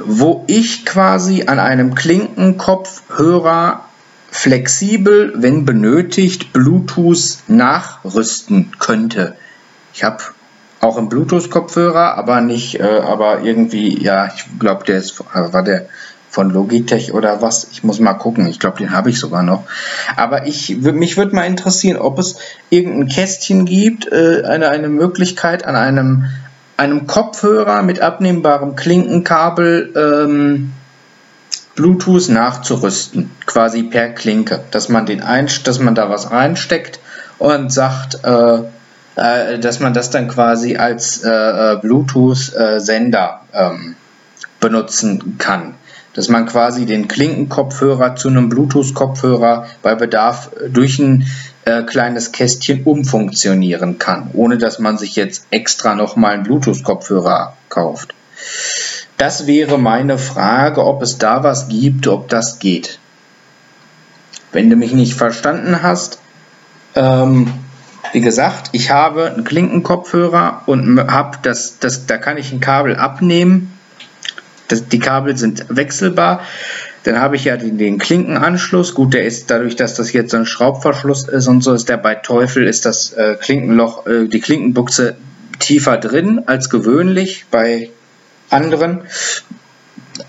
wo ich quasi an einem Klinkenkopfhörer flexibel, wenn benötigt, Bluetooth nachrüsten könnte. Ich habe auch einen Bluetooth-Kopfhörer, aber nicht, äh, aber irgendwie, ja, ich glaube, der ist, äh, war der von Logitech oder was? Ich muss mal gucken. Ich glaube, den habe ich sogar noch. Aber ich, mich würde mal interessieren, ob es irgendein Kästchen gibt, äh, eine, eine Möglichkeit an einem einem Kopfhörer mit abnehmbarem Klinkenkabel ähm, Bluetooth nachzurüsten, quasi per Klinke, dass man den ein, dass man da was reinsteckt und sagt, äh, äh, dass man das dann quasi als äh, äh Bluetooth-Sender ähm, benutzen kann. Dass man quasi den Klinkenkopfhörer zu einem Bluetooth-Kopfhörer bei Bedarf durch ein äh, kleines Kästchen umfunktionieren kann, ohne dass man sich jetzt extra nochmal einen Bluetooth-Kopfhörer kauft. Das wäre meine Frage, ob es da was gibt, ob das geht. Wenn du mich nicht verstanden hast, ähm, wie gesagt, ich habe einen Klinkenkopfhörer und habe das, das, da kann ich ein Kabel abnehmen. Das, die Kabel sind wechselbar. Dann habe ich ja den, den, Klinkenanschluss. Gut, der ist dadurch, dass das jetzt so ein Schraubverschluss ist und so ist der bei Teufel ist das äh, Klinkenloch, äh, die Klinkenbuchse tiefer drin als gewöhnlich bei anderen.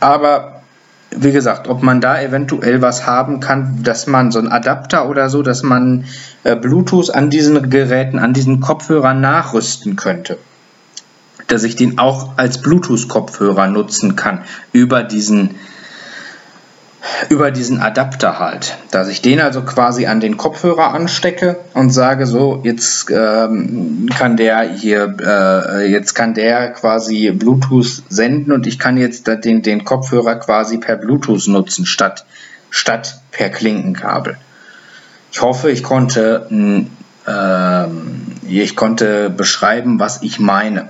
Aber wie gesagt, ob man da eventuell was haben kann, dass man so einen Adapter oder so, dass man äh, Bluetooth an diesen Geräten, an diesen Kopfhörern nachrüsten könnte. Dass ich den auch als Bluetooth-Kopfhörer nutzen kann über diesen über diesen Adapter halt, dass ich den also quasi an den Kopfhörer anstecke und sage so, jetzt ähm, kann der hier, äh, jetzt kann der quasi Bluetooth senden und ich kann jetzt den, den Kopfhörer quasi per Bluetooth nutzen statt, statt per Klinkenkabel. Ich hoffe, ich konnte, äh, ich konnte beschreiben, was ich meine.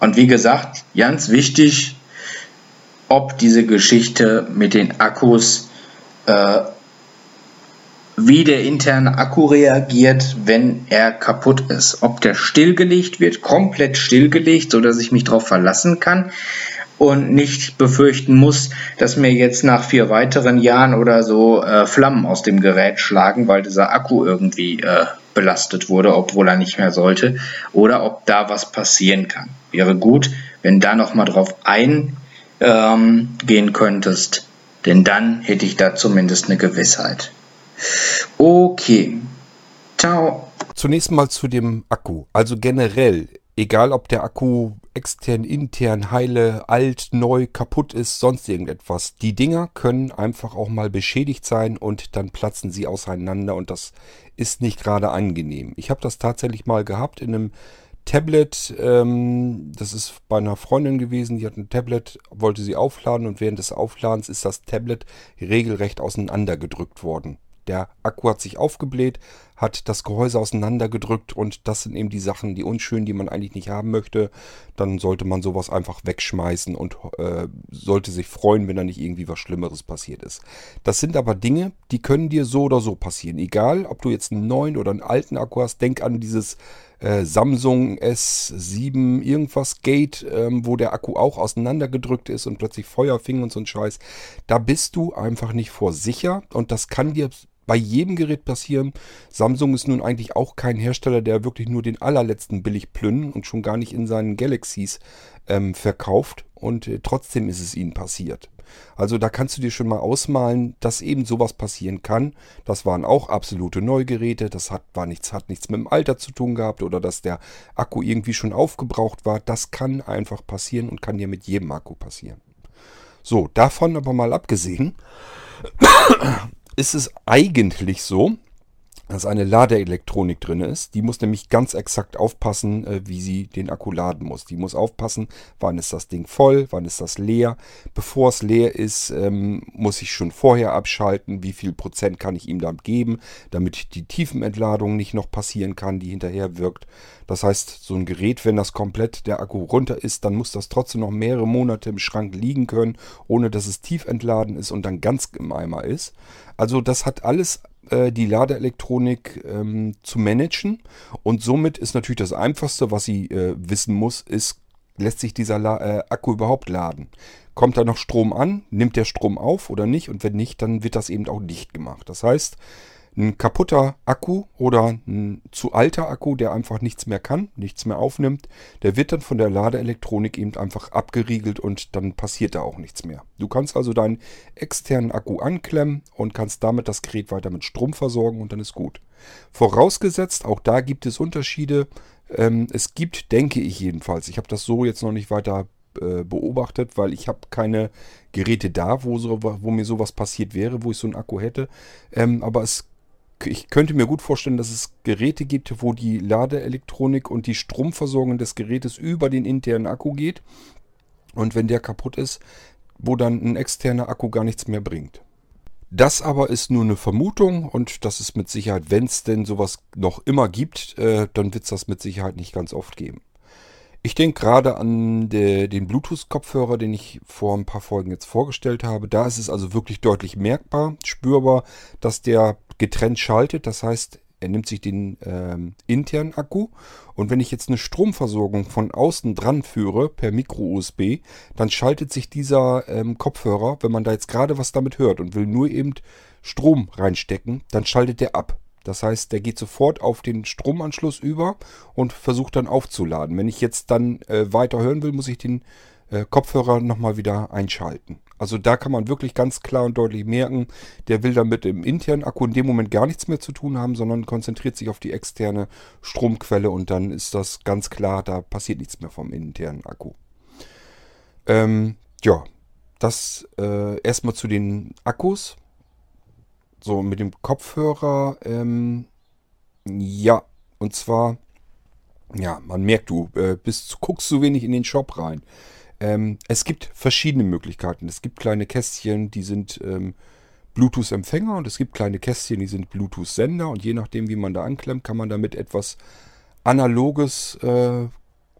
Und wie gesagt, ganz wichtig, ob diese Geschichte mit den Akkus, äh, wie der interne Akku reagiert, wenn er kaputt ist. Ob der stillgelegt wird, komplett stillgelegt, sodass ich mich darauf verlassen kann und nicht befürchten muss, dass mir jetzt nach vier weiteren Jahren oder so äh, Flammen aus dem Gerät schlagen, weil dieser Akku irgendwie äh, belastet wurde, obwohl er nicht mehr sollte, oder ob da was passieren kann. Wäre gut, wenn da nochmal drauf ein ähm, gehen könntest. Denn dann hätte ich da zumindest eine Gewissheit. Okay. Ciao. Zunächst mal zu dem Akku. Also generell, egal ob der Akku extern, intern, heile, alt, neu, kaputt ist, sonst irgendetwas. Die Dinger können einfach auch mal beschädigt sein und dann platzen sie auseinander und das ist nicht gerade angenehm. Ich habe das tatsächlich mal gehabt in einem Tablet, ähm, das ist bei einer Freundin gewesen, die hat ein Tablet, wollte sie aufladen und während des Aufladens ist das Tablet regelrecht auseinandergedrückt worden. Der Akku hat sich aufgebläht, hat das Gehäuse auseinandergedrückt und das sind eben die Sachen, die unschön, die man eigentlich nicht haben möchte. Dann sollte man sowas einfach wegschmeißen und äh, sollte sich freuen, wenn da nicht irgendwie was Schlimmeres passiert ist. Das sind aber Dinge, die können dir so oder so passieren. Egal, ob du jetzt einen neuen oder einen alten Akku hast, denk an dieses äh, Samsung S7 irgendwas Gate, ähm, wo der Akku auch auseinandergedrückt ist und plötzlich Feuer fing und so ein Scheiß. Da bist du einfach nicht vor sicher und das kann dir bei jedem Gerät passieren. Samsung ist nun eigentlich auch kein Hersteller, der wirklich nur den allerletzten billig plünnen und schon gar nicht in seinen Galaxies ähm, verkauft. Und äh, trotzdem ist es ihnen passiert. Also da kannst du dir schon mal ausmalen, dass eben sowas passieren kann. Das waren auch absolute Neugeräte. Das hat, war nichts, hat nichts mit dem Alter zu tun gehabt oder dass der Akku irgendwie schon aufgebraucht war. Das kann einfach passieren und kann dir mit jedem Akku passieren. So, davon aber mal abgesehen, ist es eigentlich so, dass eine Ladeelektronik drin ist. Die muss nämlich ganz exakt aufpassen, äh, wie sie den Akku laden muss. Die muss aufpassen, wann ist das Ding voll, wann ist das leer. Bevor es leer ist, ähm, muss ich schon vorher abschalten, wie viel Prozent kann ich ihm dann geben, damit die Tiefenentladung nicht noch passieren kann, die hinterher wirkt. Das heißt, so ein Gerät, wenn das komplett der Akku runter ist, dann muss das trotzdem noch mehrere Monate im Schrank liegen können, ohne dass es tief entladen ist und dann ganz im Eimer ist. Also das hat alles äh, die Ladeelektronik ähm, zu managen. Und somit ist natürlich das Einfachste, was sie äh, wissen muss, ist, lässt sich dieser La äh, Akku überhaupt laden? Kommt da noch Strom an? Nimmt der Strom auf oder nicht? Und wenn nicht, dann wird das eben auch dicht gemacht. Das heißt, ein kaputter Akku oder ein zu alter Akku, der einfach nichts mehr kann, nichts mehr aufnimmt, der wird dann von der Ladeelektronik eben einfach abgeriegelt und dann passiert da auch nichts mehr. Du kannst also deinen externen Akku anklemmen und kannst damit das Gerät weiter mit Strom versorgen und dann ist gut. Vorausgesetzt, auch da gibt es Unterschiede. Ähm, es gibt, denke ich jedenfalls, ich habe das so jetzt noch nicht weiter äh, beobachtet, weil ich habe keine Geräte da, wo, so, wo mir sowas passiert wäre, wo ich so einen Akku hätte. Ähm, aber es, ich könnte mir gut vorstellen, dass es Geräte gibt, wo die Ladeelektronik und die Stromversorgung des Gerätes über den internen Akku geht. Und wenn der kaputt ist, wo dann ein externer Akku gar nichts mehr bringt. Das aber ist nur eine Vermutung und das ist mit Sicherheit, wenn es denn sowas noch immer gibt, äh, dann wird es das mit Sicherheit nicht ganz oft geben. Ich denke gerade an de, den Bluetooth-Kopfhörer, den ich vor ein paar Folgen jetzt vorgestellt habe. Da ist es also wirklich deutlich merkbar, spürbar, dass der getrennt schaltet. Das heißt, er nimmt sich den ähm, internen Akku und wenn ich jetzt eine Stromversorgung von außen dran führe per Micro-USB, dann schaltet sich dieser ähm, Kopfhörer, wenn man da jetzt gerade was damit hört und will nur eben Strom reinstecken, dann schaltet der ab. Das heißt, der geht sofort auf den Stromanschluss über und versucht dann aufzuladen. Wenn ich jetzt dann äh, weiter hören will, muss ich den äh, Kopfhörer nochmal wieder einschalten. Also da kann man wirklich ganz klar und deutlich merken, der will damit im internen Akku in dem Moment gar nichts mehr zu tun haben, sondern konzentriert sich auf die externe Stromquelle und dann ist das ganz klar, da passiert nichts mehr vom internen Akku. Ähm, ja, das äh, erstmal zu den Akkus. So, mit dem Kopfhörer, ähm, ja, und zwar, ja, man merkt, du äh, bist, guckst zu wenig in den Shop rein. Ähm, es gibt verschiedene Möglichkeiten. Es gibt kleine Kästchen, die sind ähm, Bluetooth-Empfänger und es gibt kleine Kästchen, die sind Bluetooth-Sender und je nachdem, wie man da anklemmt, kann man damit etwas Analoges äh,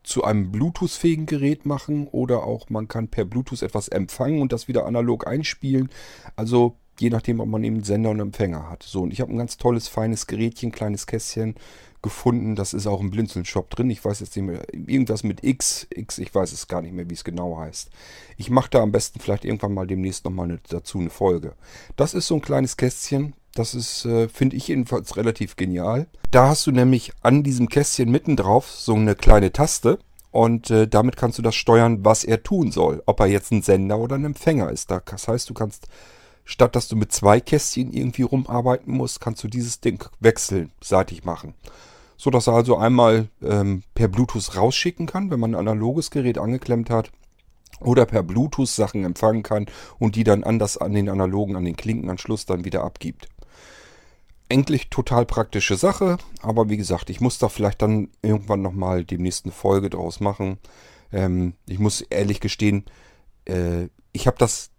zu einem Bluetooth-fähigen Gerät machen oder auch man kann per Bluetooth etwas empfangen und das wieder analog einspielen. Also je nachdem, ob man eben Sender und Empfänger hat. So, und ich habe ein ganz tolles, feines Gerätchen, kleines Kästchen gefunden. Das ist auch im Blinzeln-Shop drin. Ich weiß jetzt nicht mehr, irgendwas mit X, X, ich weiß es gar nicht mehr, wie es genau heißt. Ich mache da am besten vielleicht irgendwann mal demnächst nochmal eine, dazu eine Folge. Das ist so ein kleines Kästchen. Das ist, äh, finde ich jedenfalls relativ genial. Da hast du nämlich an diesem Kästchen mitten drauf so eine kleine Taste. Und äh, damit kannst du das steuern, was er tun soll. Ob er jetzt ein Sender oder ein Empfänger ist. Das heißt, du kannst statt dass du mit zwei Kästchen irgendwie rumarbeiten musst, kannst du dieses Ding wechseln, seitig machen so dass er also einmal ähm, per Bluetooth rausschicken kann, wenn man ein analoges Gerät angeklemmt hat oder per Bluetooth Sachen empfangen kann und die dann anders an den analogen, an den Klinkenanschluss dann wieder abgibt. Eigentlich total praktische Sache, aber wie gesagt, ich muss da vielleicht dann irgendwann nochmal die nächste Folge draus machen. Ähm, ich muss ehrlich gestehen, äh, ich habe das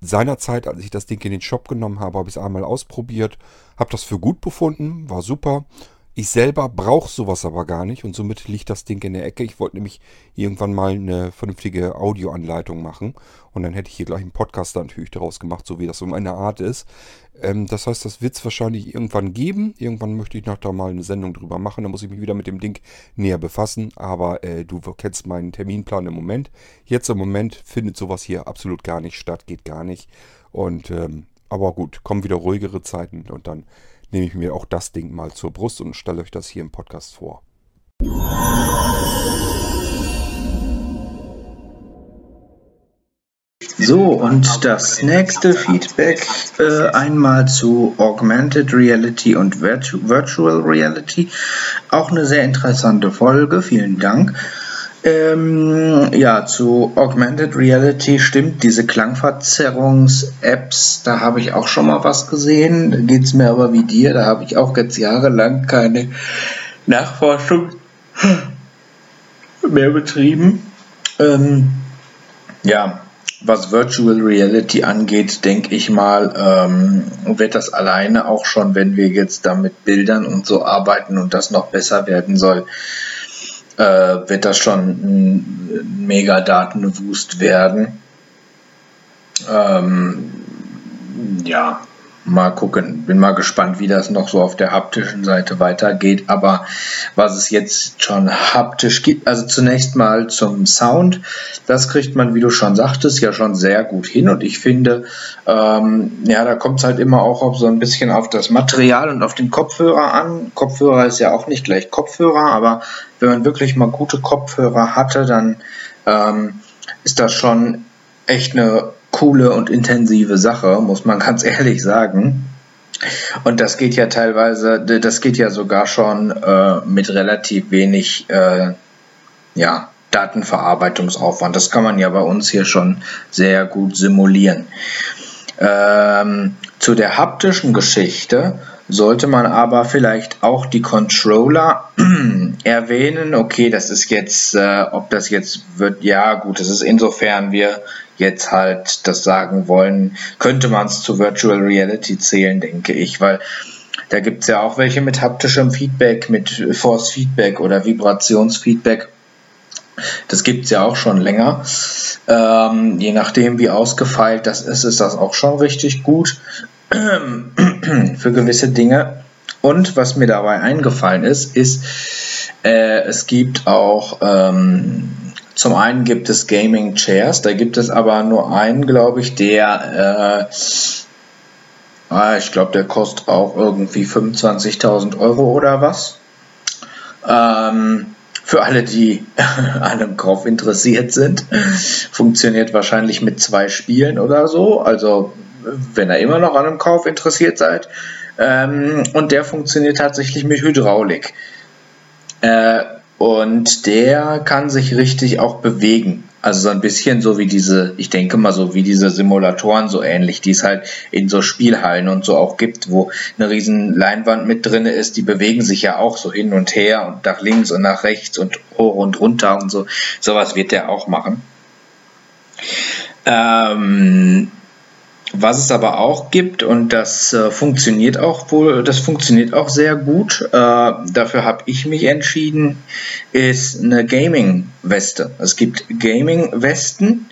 seinerzeit, als ich das Ding in den Shop genommen habe, habe ich es einmal ausprobiert, habe das für gut befunden, war super ich selber brauche sowas aber gar nicht und somit liegt das Ding in der Ecke. Ich wollte nämlich irgendwann mal eine vernünftige Audioanleitung machen und dann hätte ich hier gleich einen Podcast natürlich daraus gemacht, so wie das so meine Art ist. Ähm, das heißt, das wird es wahrscheinlich irgendwann geben. Irgendwann möchte ich noch da mal eine Sendung drüber machen. Da muss ich mich wieder mit dem Ding näher befassen. Aber äh, du kennst meinen Terminplan im Moment. Jetzt im Moment findet sowas hier absolut gar nicht statt, geht gar nicht. Und ähm, aber gut, kommen wieder ruhigere Zeiten und dann nehme ich mir auch das Ding mal zur Brust und stelle euch das hier im Podcast vor. So, und das nächste Feedback äh, einmal zu Augmented Reality und Virtu Virtual Reality. Auch eine sehr interessante Folge, vielen Dank. Ähm, ja, zu Augmented Reality stimmt, diese Klangverzerrungs-Apps, da habe ich auch schon mal was gesehen. Da geht es mir aber wie dir, da habe ich auch jetzt jahrelang keine Nachforschung mehr betrieben. Ähm, ja, was Virtual Reality angeht, denke ich mal, ähm, wird das alleine auch schon, wenn wir jetzt da mit Bildern und so arbeiten und das noch besser werden soll, äh, wird das schon ein mega Datenwust werden. Ähm, ja, mal gucken. Bin mal gespannt, wie das noch so auf der haptischen Seite weitergeht. Aber was es jetzt schon haptisch gibt, also zunächst mal zum Sound, das kriegt man, wie du schon sagtest, ja schon sehr gut hin. Und ich finde, ähm, ja, da kommt es halt immer auch auf so ein bisschen auf das Material und auf den Kopfhörer an. Kopfhörer ist ja auch nicht gleich Kopfhörer, aber wenn man wirklich mal gute Kopfhörer hatte, dann ähm, ist das schon echt eine coole und intensive Sache, muss man ganz ehrlich sagen. Und das geht ja teilweise, das geht ja sogar schon äh, mit relativ wenig äh, ja, Datenverarbeitungsaufwand. Das kann man ja bei uns hier schon sehr gut simulieren. Ähm, zu der haptischen Geschichte sollte man aber vielleicht auch die Controller erwähnen. Okay, das ist jetzt, äh, ob das jetzt wird, ja gut, das ist insofern wir jetzt halt das sagen wollen, könnte man es zu Virtual Reality zählen, denke ich, weil da gibt es ja auch welche mit haptischem Feedback, mit Force Feedback oder Vibrationsfeedback. Das gibt es ja auch schon länger. Ähm, je nachdem, wie ausgefeilt das ist, ist das auch schon richtig gut für gewisse Dinge. Und was mir dabei eingefallen ist, ist, äh, es gibt auch, ähm, zum einen gibt es Gaming Chairs, da gibt es aber nur einen, glaube ich, der, äh, ah, ich glaube, der kostet auch irgendwie 25.000 Euro oder was. Ähm, für alle, die an einem Kauf interessiert sind, funktioniert wahrscheinlich mit zwei Spielen oder so. Also wenn ihr immer noch an einem Kauf interessiert seid. Ähm, und der funktioniert tatsächlich mit Hydraulik. Äh, und der kann sich richtig auch bewegen. Also so ein bisschen so wie diese, ich denke mal so wie diese Simulatoren so ähnlich, die es halt in so Spielhallen und so auch gibt, wo eine riesen Leinwand mit drin ist, die bewegen sich ja auch so hin und her und nach links und nach rechts und hoch und runter und so. Sowas wird der auch machen. Ähm, was es aber auch gibt, und das äh, funktioniert auch wohl, das funktioniert auch sehr gut, äh, dafür habe ich mich entschieden, ist eine Gaming-Weste. Es gibt Gaming-Westen,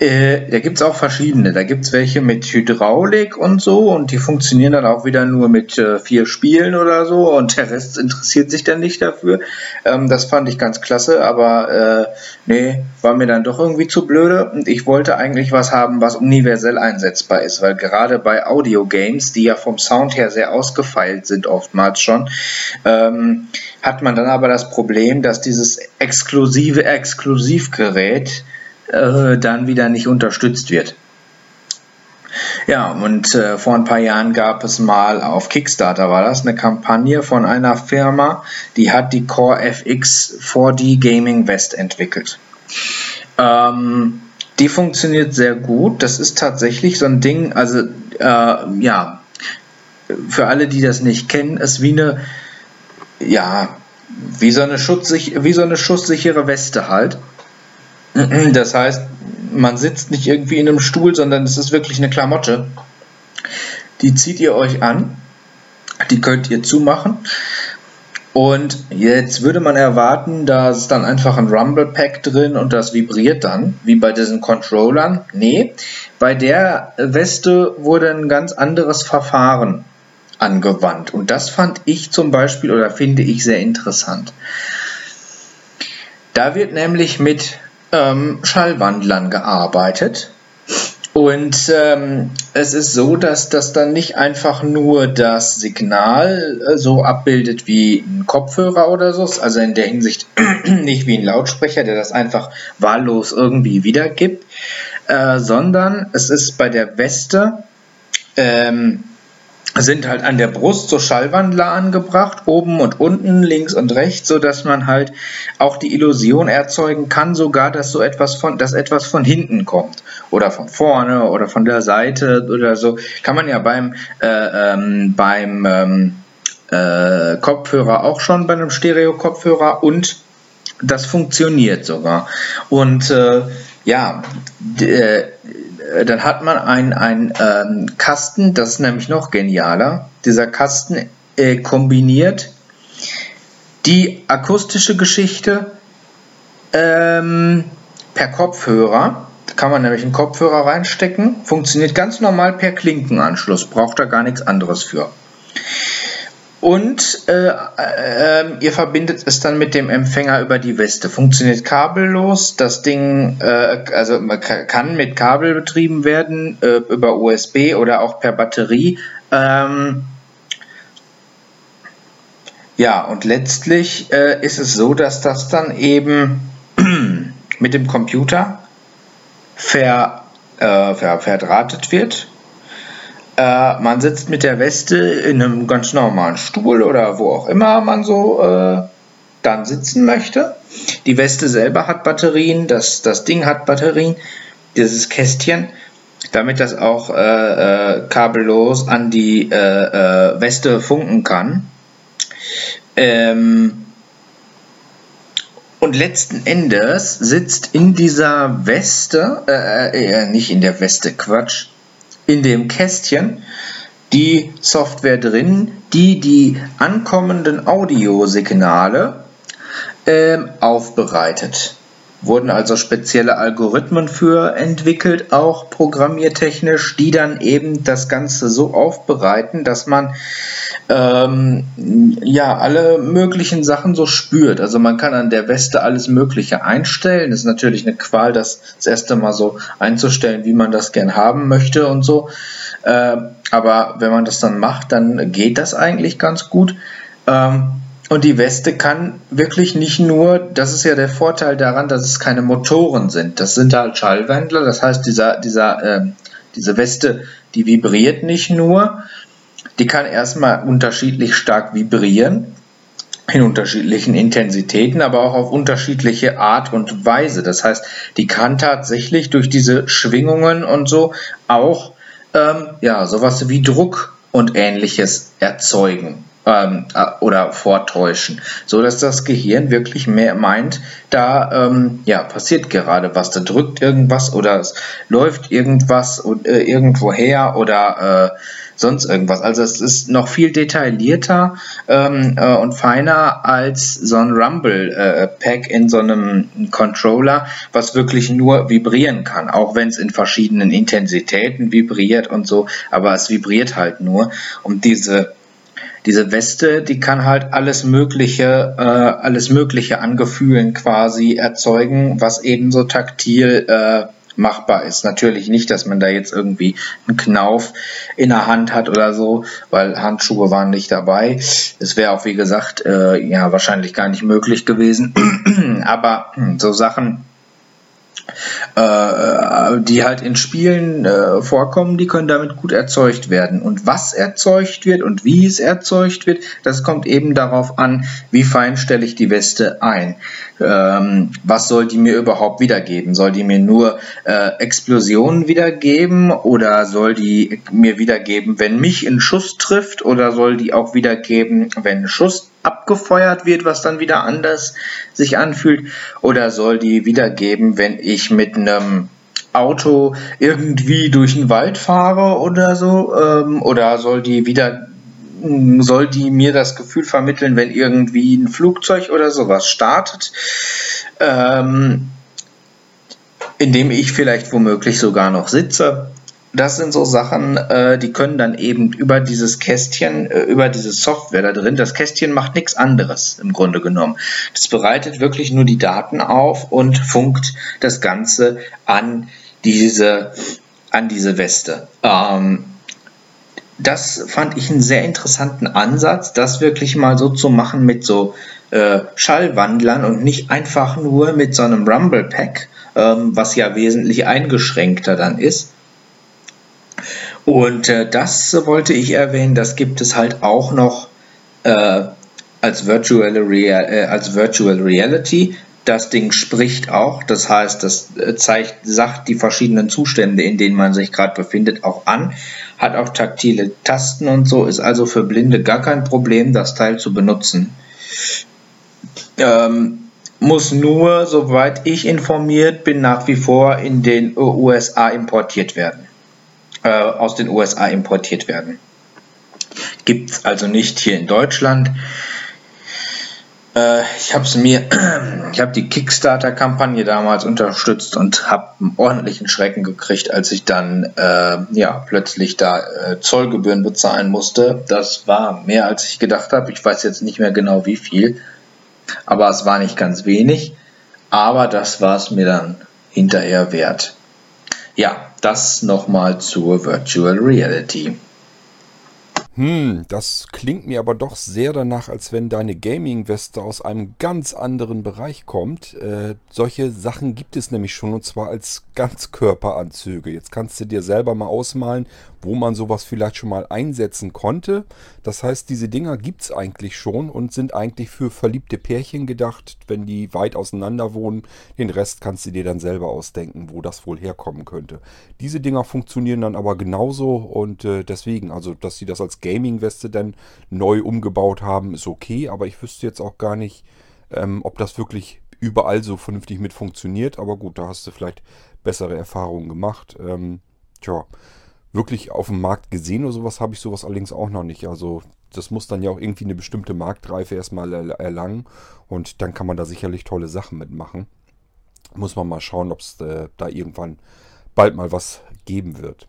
äh, da gibt es auch verschiedene. Da gibt es welche mit Hydraulik und so und die funktionieren dann auch wieder nur mit äh, vier Spielen oder so und der Rest interessiert sich dann nicht dafür. Ähm, das fand ich ganz klasse, aber äh, nee, war mir dann doch irgendwie zu blöde und ich wollte eigentlich was haben, was universell einsetzbar ist, weil gerade bei Audio-Games, die ja vom Sound her sehr ausgefeilt sind oftmals schon, ähm, hat man dann aber das Problem, dass dieses exklusive Exklusivgerät äh, dann wieder nicht unterstützt wird. Ja, und äh, vor ein paar Jahren gab es mal auf Kickstarter war das eine Kampagne von einer Firma, die hat die Core FX 4D Gaming West entwickelt. Ähm, die funktioniert sehr gut. Das ist tatsächlich so ein Ding, also äh, ja, für alle, die das nicht kennen, ist wie eine, ja, wie so eine, schutzsich wie so eine schusssichere Weste halt. Das heißt, man sitzt nicht irgendwie in einem Stuhl, sondern es ist wirklich eine Klamotte. Die zieht ihr euch an, die könnt ihr zumachen. Und jetzt würde man erwarten, da ist dann einfach ein Rumble Pack drin und das vibriert dann, wie bei diesen Controllern. Nee, bei der Weste wurde ein ganz anderes Verfahren angewandt. Und das fand ich zum Beispiel oder finde ich sehr interessant. Da wird nämlich mit ähm, Schallwandlern gearbeitet. Und ähm, es ist so, dass das dann nicht einfach nur das Signal äh, so abbildet wie ein Kopfhörer oder so, also in der Hinsicht nicht wie ein Lautsprecher, der das einfach wahllos irgendwie wiedergibt, äh, sondern es ist bei der Weste ähm, sind halt an der Brust so Schallwandler angebracht, oben und unten, links und rechts, so dass man halt auch die Illusion erzeugen kann, sogar, dass so etwas von, dass etwas von hinten kommt oder von vorne oder von der Seite oder so. Kann man ja beim äh, ähm, beim ähm, äh, Kopfhörer auch schon bei einem Stereo-Kopfhörer und das funktioniert sogar. Und äh, ja, äh, dann hat man einen ähm, Kasten, das ist nämlich noch genialer. Dieser Kasten äh, kombiniert die akustische Geschichte ähm, per Kopfhörer. Da kann man nämlich einen Kopfhörer reinstecken. Funktioniert ganz normal per Klinkenanschluss, braucht da gar nichts anderes für. Und äh, äh, ihr verbindet es dann mit dem Empfänger über die Weste. Funktioniert kabellos. Das Ding äh, also man kann mit Kabel betrieben werden, äh, über USB oder auch per Batterie. Ähm, ja, und letztlich äh, ist es so, dass das dann eben mit dem Computer ver, äh, ver, verdrahtet wird äh, man sitzt mit der Weste in einem ganz normalen Stuhl oder wo auch immer man so äh, dann sitzen möchte. Die Weste selber hat Batterien, das, das Ding hat Batterien, dieses Kästchen, damit das auch äh, äh, kabellos an die äh, äh Weste funken kann. Ähm, und letzten Endes sitzt in dieser Weste, äh, äh, nicht in der Weste, Quatsch, in dem Kästchen die Software drin, die die ankommenden Audiosignale äh, aufbereitet. Wurden also spezielle Algorithmen für entwickelt, auch programmiertechnisch, die dann eben das Ganze so aufbereiten, dass man ähm, ja alle möglichen Sachen so spürt. Also man kann an der Weste alles Mögliche einstellen. Das ist natürlich eine Qual, das das erste Mal so einzustellen, wie man das gern haben möchte und so. Äh, aber wenn man das dann macht, dann geht das eigentlich ganz gut. Ähm, und die Weste kann wirklich nicht nur, das ist ja der Vorteil daran, dass es keine Motoren sind. Das sind halt Schallwandler, das heißt, dieser, dieser, äh, diese Weste, die vibriert nicht nur, die kann erstmal unterschiedlich stark vibrieren in unterschiedlichen Intensitäten, aber auch auf unterschiedliche Art und Weise. Das heißt, die kann tatsächlich durch diese Schwingungen und so auch ähm, ja sowas wie Druck und ähnliches erzeugen ähm, äh, oder vortäuschen, so dass das Gehirn wirklich mehr meint, da ähm, ja passiert gerade was, da drückt irgendwas oder es läuft irgendwas äh, irgendwo her oder äh, sonst irgendwas. Also es ist noch viel detaillierter ähm, äh, und feiner als so ein Rumble-Pack äh, in so einem Controller, was wirklich nur vibrieren kann, auch wenn es in verschiedenen Intensitäten vibriert und so, aber es vibriert halt nur. Und diese diese Weste, die kann halt alles Mögliche, äh, alles Mögliche an Gefühlen quasi erzeugen, was ebenso taktil äh, machbar ist. Natürlich nicht, dass man da jetzt irgendwie einen Knauf in der Hand hat oder so, weil Handschuhe waren nicht dabei. Es wäre auch, wie gesagt, äh, ja, wahrscheinlich gar nicht möglich gewesen. Aber so Sachen, äh, die halt in Spielen äh, vorkommen, die können damit gut erzeugt werden. Und was erzeugt wird und wie es erzeugt wird, das kommt eben darauf an, wie fein stelle ich die Weste ein. Ähm, was soll die mir überhaupt wiedergeben? Soll die mir nur äh, Explosionen wiedergeben oder soll die mir wiedergeben, wenn mich ein Schuss trifft oder soll die auch wiedergeben, wenn ein Schuss abgefeuert wird, was dann wieder anders sich anfühlt? Oder soll die wiedergeben, wenn ich mit einem Auto irgendwie durch den Wald fahre oder so? Ähm, oder soll die wieder soll die mir das Gefühl vermitteln, wenn irgendwie ein Flugzeug oder sowas startet, ähm, in dem ich vielleicht womöglich sogar noch sitze das sind so Sachen, äh, die können dann eben über dieses Kästchen, äh, über diese Software da drin, das Kästchen macht nichts anderes im Grunde genommen. Das bereitet wirklich nur die Daten auf und funkt das Ganze an diese, an diese Weste. Ähm, das fand ich einen sehr interessanten Ansatz, das wirklich mal so zu machen mit so äh, Schallwandlern und nicht einfach nur mit so einem Rumble Pack, ähm, was ja wesentlich eingeschränkter dann ist. Und äh, das wollte ich erwähnen, das gibt es halt auch noch äh, als, Virtual Real, äh, als Virtual Reality. Das Ding spricht auch, das heißt, das äh, zeigt, sagt die verschiedenen Zustände, in denen man sich gerade befindet, auch an, hat auch taktile Tasten und so, ist also für Blinde gar kein Problem, das Teil zu benutzen. Ähm, muss nur, soweit ich informiert bin, nach wie vor in den USA importiert werden äh, aus den USA importiert werden. Gibt es also nicht hier in Deutschland. Äh, ich habe mir, ich habe die Kickstarter-Kampagne damals unterstützt und habe einen ordentlichen Schrecken gekriegt, als ich dann äh, ja plötzlich da äh, Zollgebühren bezahlen musste. Das war mehr als ich gedacht habe. Ich weiß jetzt nicht mehr genau wie viel, aber es war nicht ganz wenig. Aber das war es mir dann hinterher wert. Ja, das nochmal zur Virtual Reality. Hm, das klingt mir aber doch sehr danach, als wenn deine Gaming-Weste aus einem ganz anderen Bereich kommt. Äh, solche Sachen gibt es nämlich schon und zwar als Ganzkörperanzüge. Jetzt kannst du dir selber mal ausmalen, wo man sowas vielleicht schon mal einsetzen konnte. Das heißt, diese Dinger gibt es eigentlich schon und sind eigentlich für verliebte Pärchen gedacht, wenn die weit auseinander wohnen. Den Rest kannst du dir dann selber ausdenken, wo das wohl herkommen könnte. Diese Dinger funktionieren dann aber genauso und äh, deswegen, also dass sie das als Gaming-Weste dann neu umgebaut haben, ist okay, aber ich wüsste jetzt auch gar nicht, ähm, ob das wirklich überall so vernünftig mit funktioniert. Aber gut, da hast du vielleicht bessere Erfahrungen gemacht. Ähm, tja, wirklich auf dem Markt gesehen oder sowas habe ich sowas allerdings auch noch nicht. Also das muss dann ja auch irgendwie eine bestimmte Marktreife erstmal erlangen und dann kann man da sicherlich tolle Sachen mitmachen. Muss man mal schauen, ob es äh, da irgendwann bald mal was geben wird.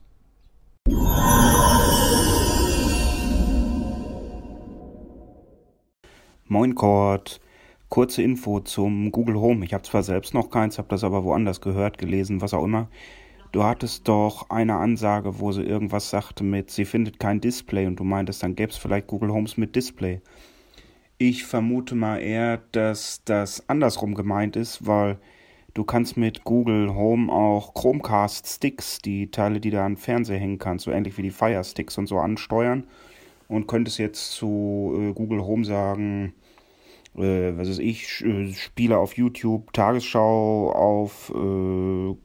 Moin Kurt. Kurze Info zum Google Home. Ich habe zwar selbst noch keins, habe das aber woanders gehört, gelesen, was auch immer. Du hattest doch eine Ansage, wo sie irgendwas sagte mit, sie findet kein Display und du meintest, dann gäbe es vielleicht Google Homes mit Display. Ich vermute mal eher, dass das andersrum gemeint ist, weil du kannst mit Google Home auch Chromecast Sticks, die Teile, die du an Fernseher hängen kannst, so ähnlich wie die Fire Sticks und so ansteuern und könntest jetzt zu äh, Google Home sagen, äh, was weiß ich, äh, Spiele auf YouTube, Tagesschau auf äh,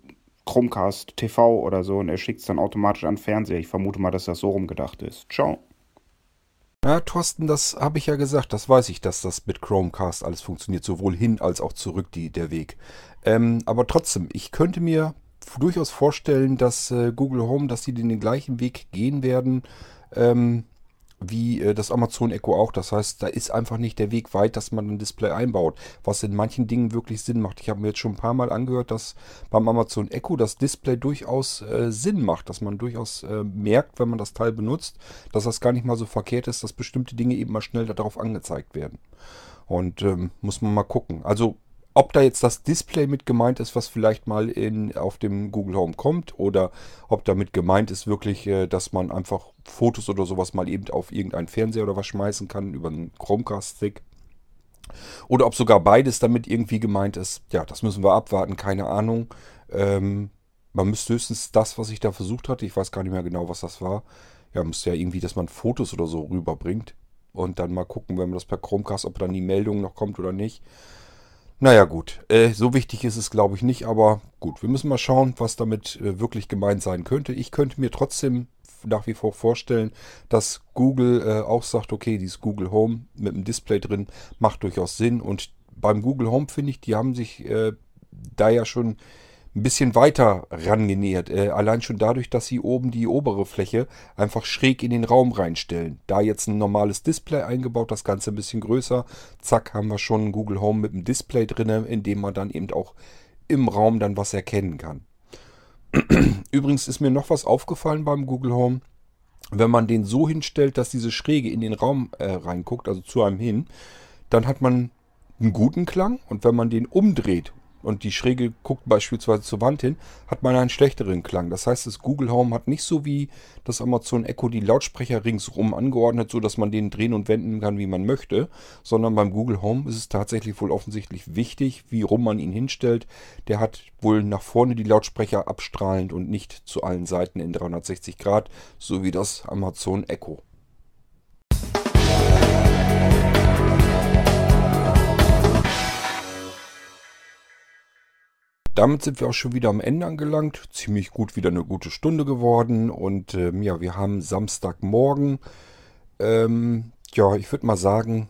Chromecast TV oder so und er schickt es dann automatisch an Fernseher. Ich vermute mal, dass das so rumgedacht ist. Ciao. Ja, Thorsten, das habe ich ja gesagt, das weiß ich, dass das mit Chromecast alles funktioniert, sowohl hin als auch zurück die, der Weg. Ähm, aber trotzdem, ich könnte mir durchaus vorstellen, dass äh, Google Home, dass sie den gleichen Weg gehen werden. Ähm, wie äh, das Amazon Echo auch. Das heißt, da ist einfach nicht der Weg weit, dass man ein Display einbaut, was in manchen Dingen wirklich Sinn macht. Ich habe mir jetzt schon ein paar Mal angehört, dass beim Amazon Echo das Display durchaus äh, Sinn macht, dass man durchaus äh, merkt, wenn man das Teil benutzt, dass das gar nicht mal so verkehrt ist, dass bestimmte Dinge eben mal schnell darauf angezeigt werden. Und ähm, muss man mal gucken. Also ob da jetzt das Display mit gemeint ist, was vielleicht mal in, auf dem Google Home kommt, oder ob damit gemeint ist wirklich, äh, dass man einfach Fotos oder sowas mal eben auf irgendeinen Fernseher oder was schmeißen kann über einen Chromecast-Stick. Oder ob sogar beides damit irgendwie gemeint ist. Ja, das müssen wir abwarten, keine Ahnung. Ähm, man müsste höchstens das, was ich da versucht hatte, ich weiß gar nicht mehr genau, was das war. Ja, müsste ja irgendwie, dass man Fotos oder so rüberbringt. Und dann mal gucken, wenn man das per Chromecast, ob dann die Meldung noch kommt oder nicht. Naja gut, äh, so wichtig ist es glaube ich nicht, aber gut, wir müssen mal schauen, was damit äh, wirklich gemeint sein könnte. Ich könnte mir trotzdem nach wie vor vorstellen, dass Google äh, auch sagt, okay, dieses Google Home mit dem Display drin macht durchaus Sinn und beim Google Home finde ich, die haben sich äh, da ja schon ein bisschen weiter rangenähert. Äh, allein schon dadurch, dass sie oben die obere Fläche einfach schräg in den Raum reinstellen. Da jetzt ein normales Display eingebaut, das Ganze ein bisschen größer. Zack, haben wir schon Google Home mit einem Display drin, in dem man dann eben auch im Raum dann was erkennen kann. Übrigens ist mir noch was aufgefallen beim Google Home. Wenn man den so hinstellt, dass diese Schräge in den Raum äh, reinguckt, also zu einem hin, dann hat man einen guten Klang. Und wenn man den umdreht und die Schräge guckt beispielsweise zur Wand hin, hat man einen schlechteren Klang. Das heißt, das Google Home hat nicht so wie das Amazon Echo die Lautsprecher ringsrum angeordnet, so dass man den drehen und wenden kann, wie man möchte, sondern beim Google Home ist es tatsächlich wohl offensichtlich wichtig, wie rum man ihn hinstellt. Der hat wohl nach vorne die Lautsprecher abstrahlend und nicht zu allen Seiten in 360 Grad, so wie das Amazon Echo. Damit sind wir auch schon wieder am Ende angelangt. Ziemlich gut, wieder eine gute Stunde geworden. Und ähm, ja, wir haben Samstagmorgen. Ähm, ja, ich würde mal sagen,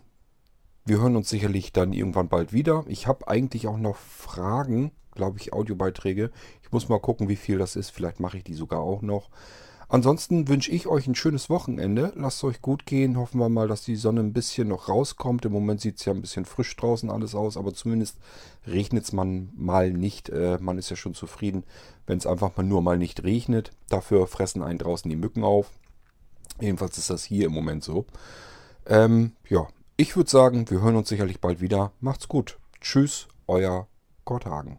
wir hören uns sicherlich dann irgendwann bald wieder. Ich habe eigentlich auch noch Fragen, glaube ich, Audiobeiträge. Ich muss mal gucken, wie viel das ist. Vielleicht mache ich die sogar auch noch. Ansonsten wünsche ich euch ein schönes Wochenende. Lasst es euch gut gehen. Hoffen wir mal, dass die Sonne ein bisschen noch rauskommt. Im Moment sieht es ja ein bisschen frisch draußen alles aus, aber zumindest regnet es man mal nicht. Äh, man ist ja schon zufrieden, wenn es einfach mal nur mal nicht regnet. Dafür fressen einen draußen die Mücken auf. Jedenfalls ist das hier im Moment so. Ähm, ja, ich würde sagen, wir hören uns sicherlich bald wieder. Macht's gut. Tschüss, euer Gott Hagen.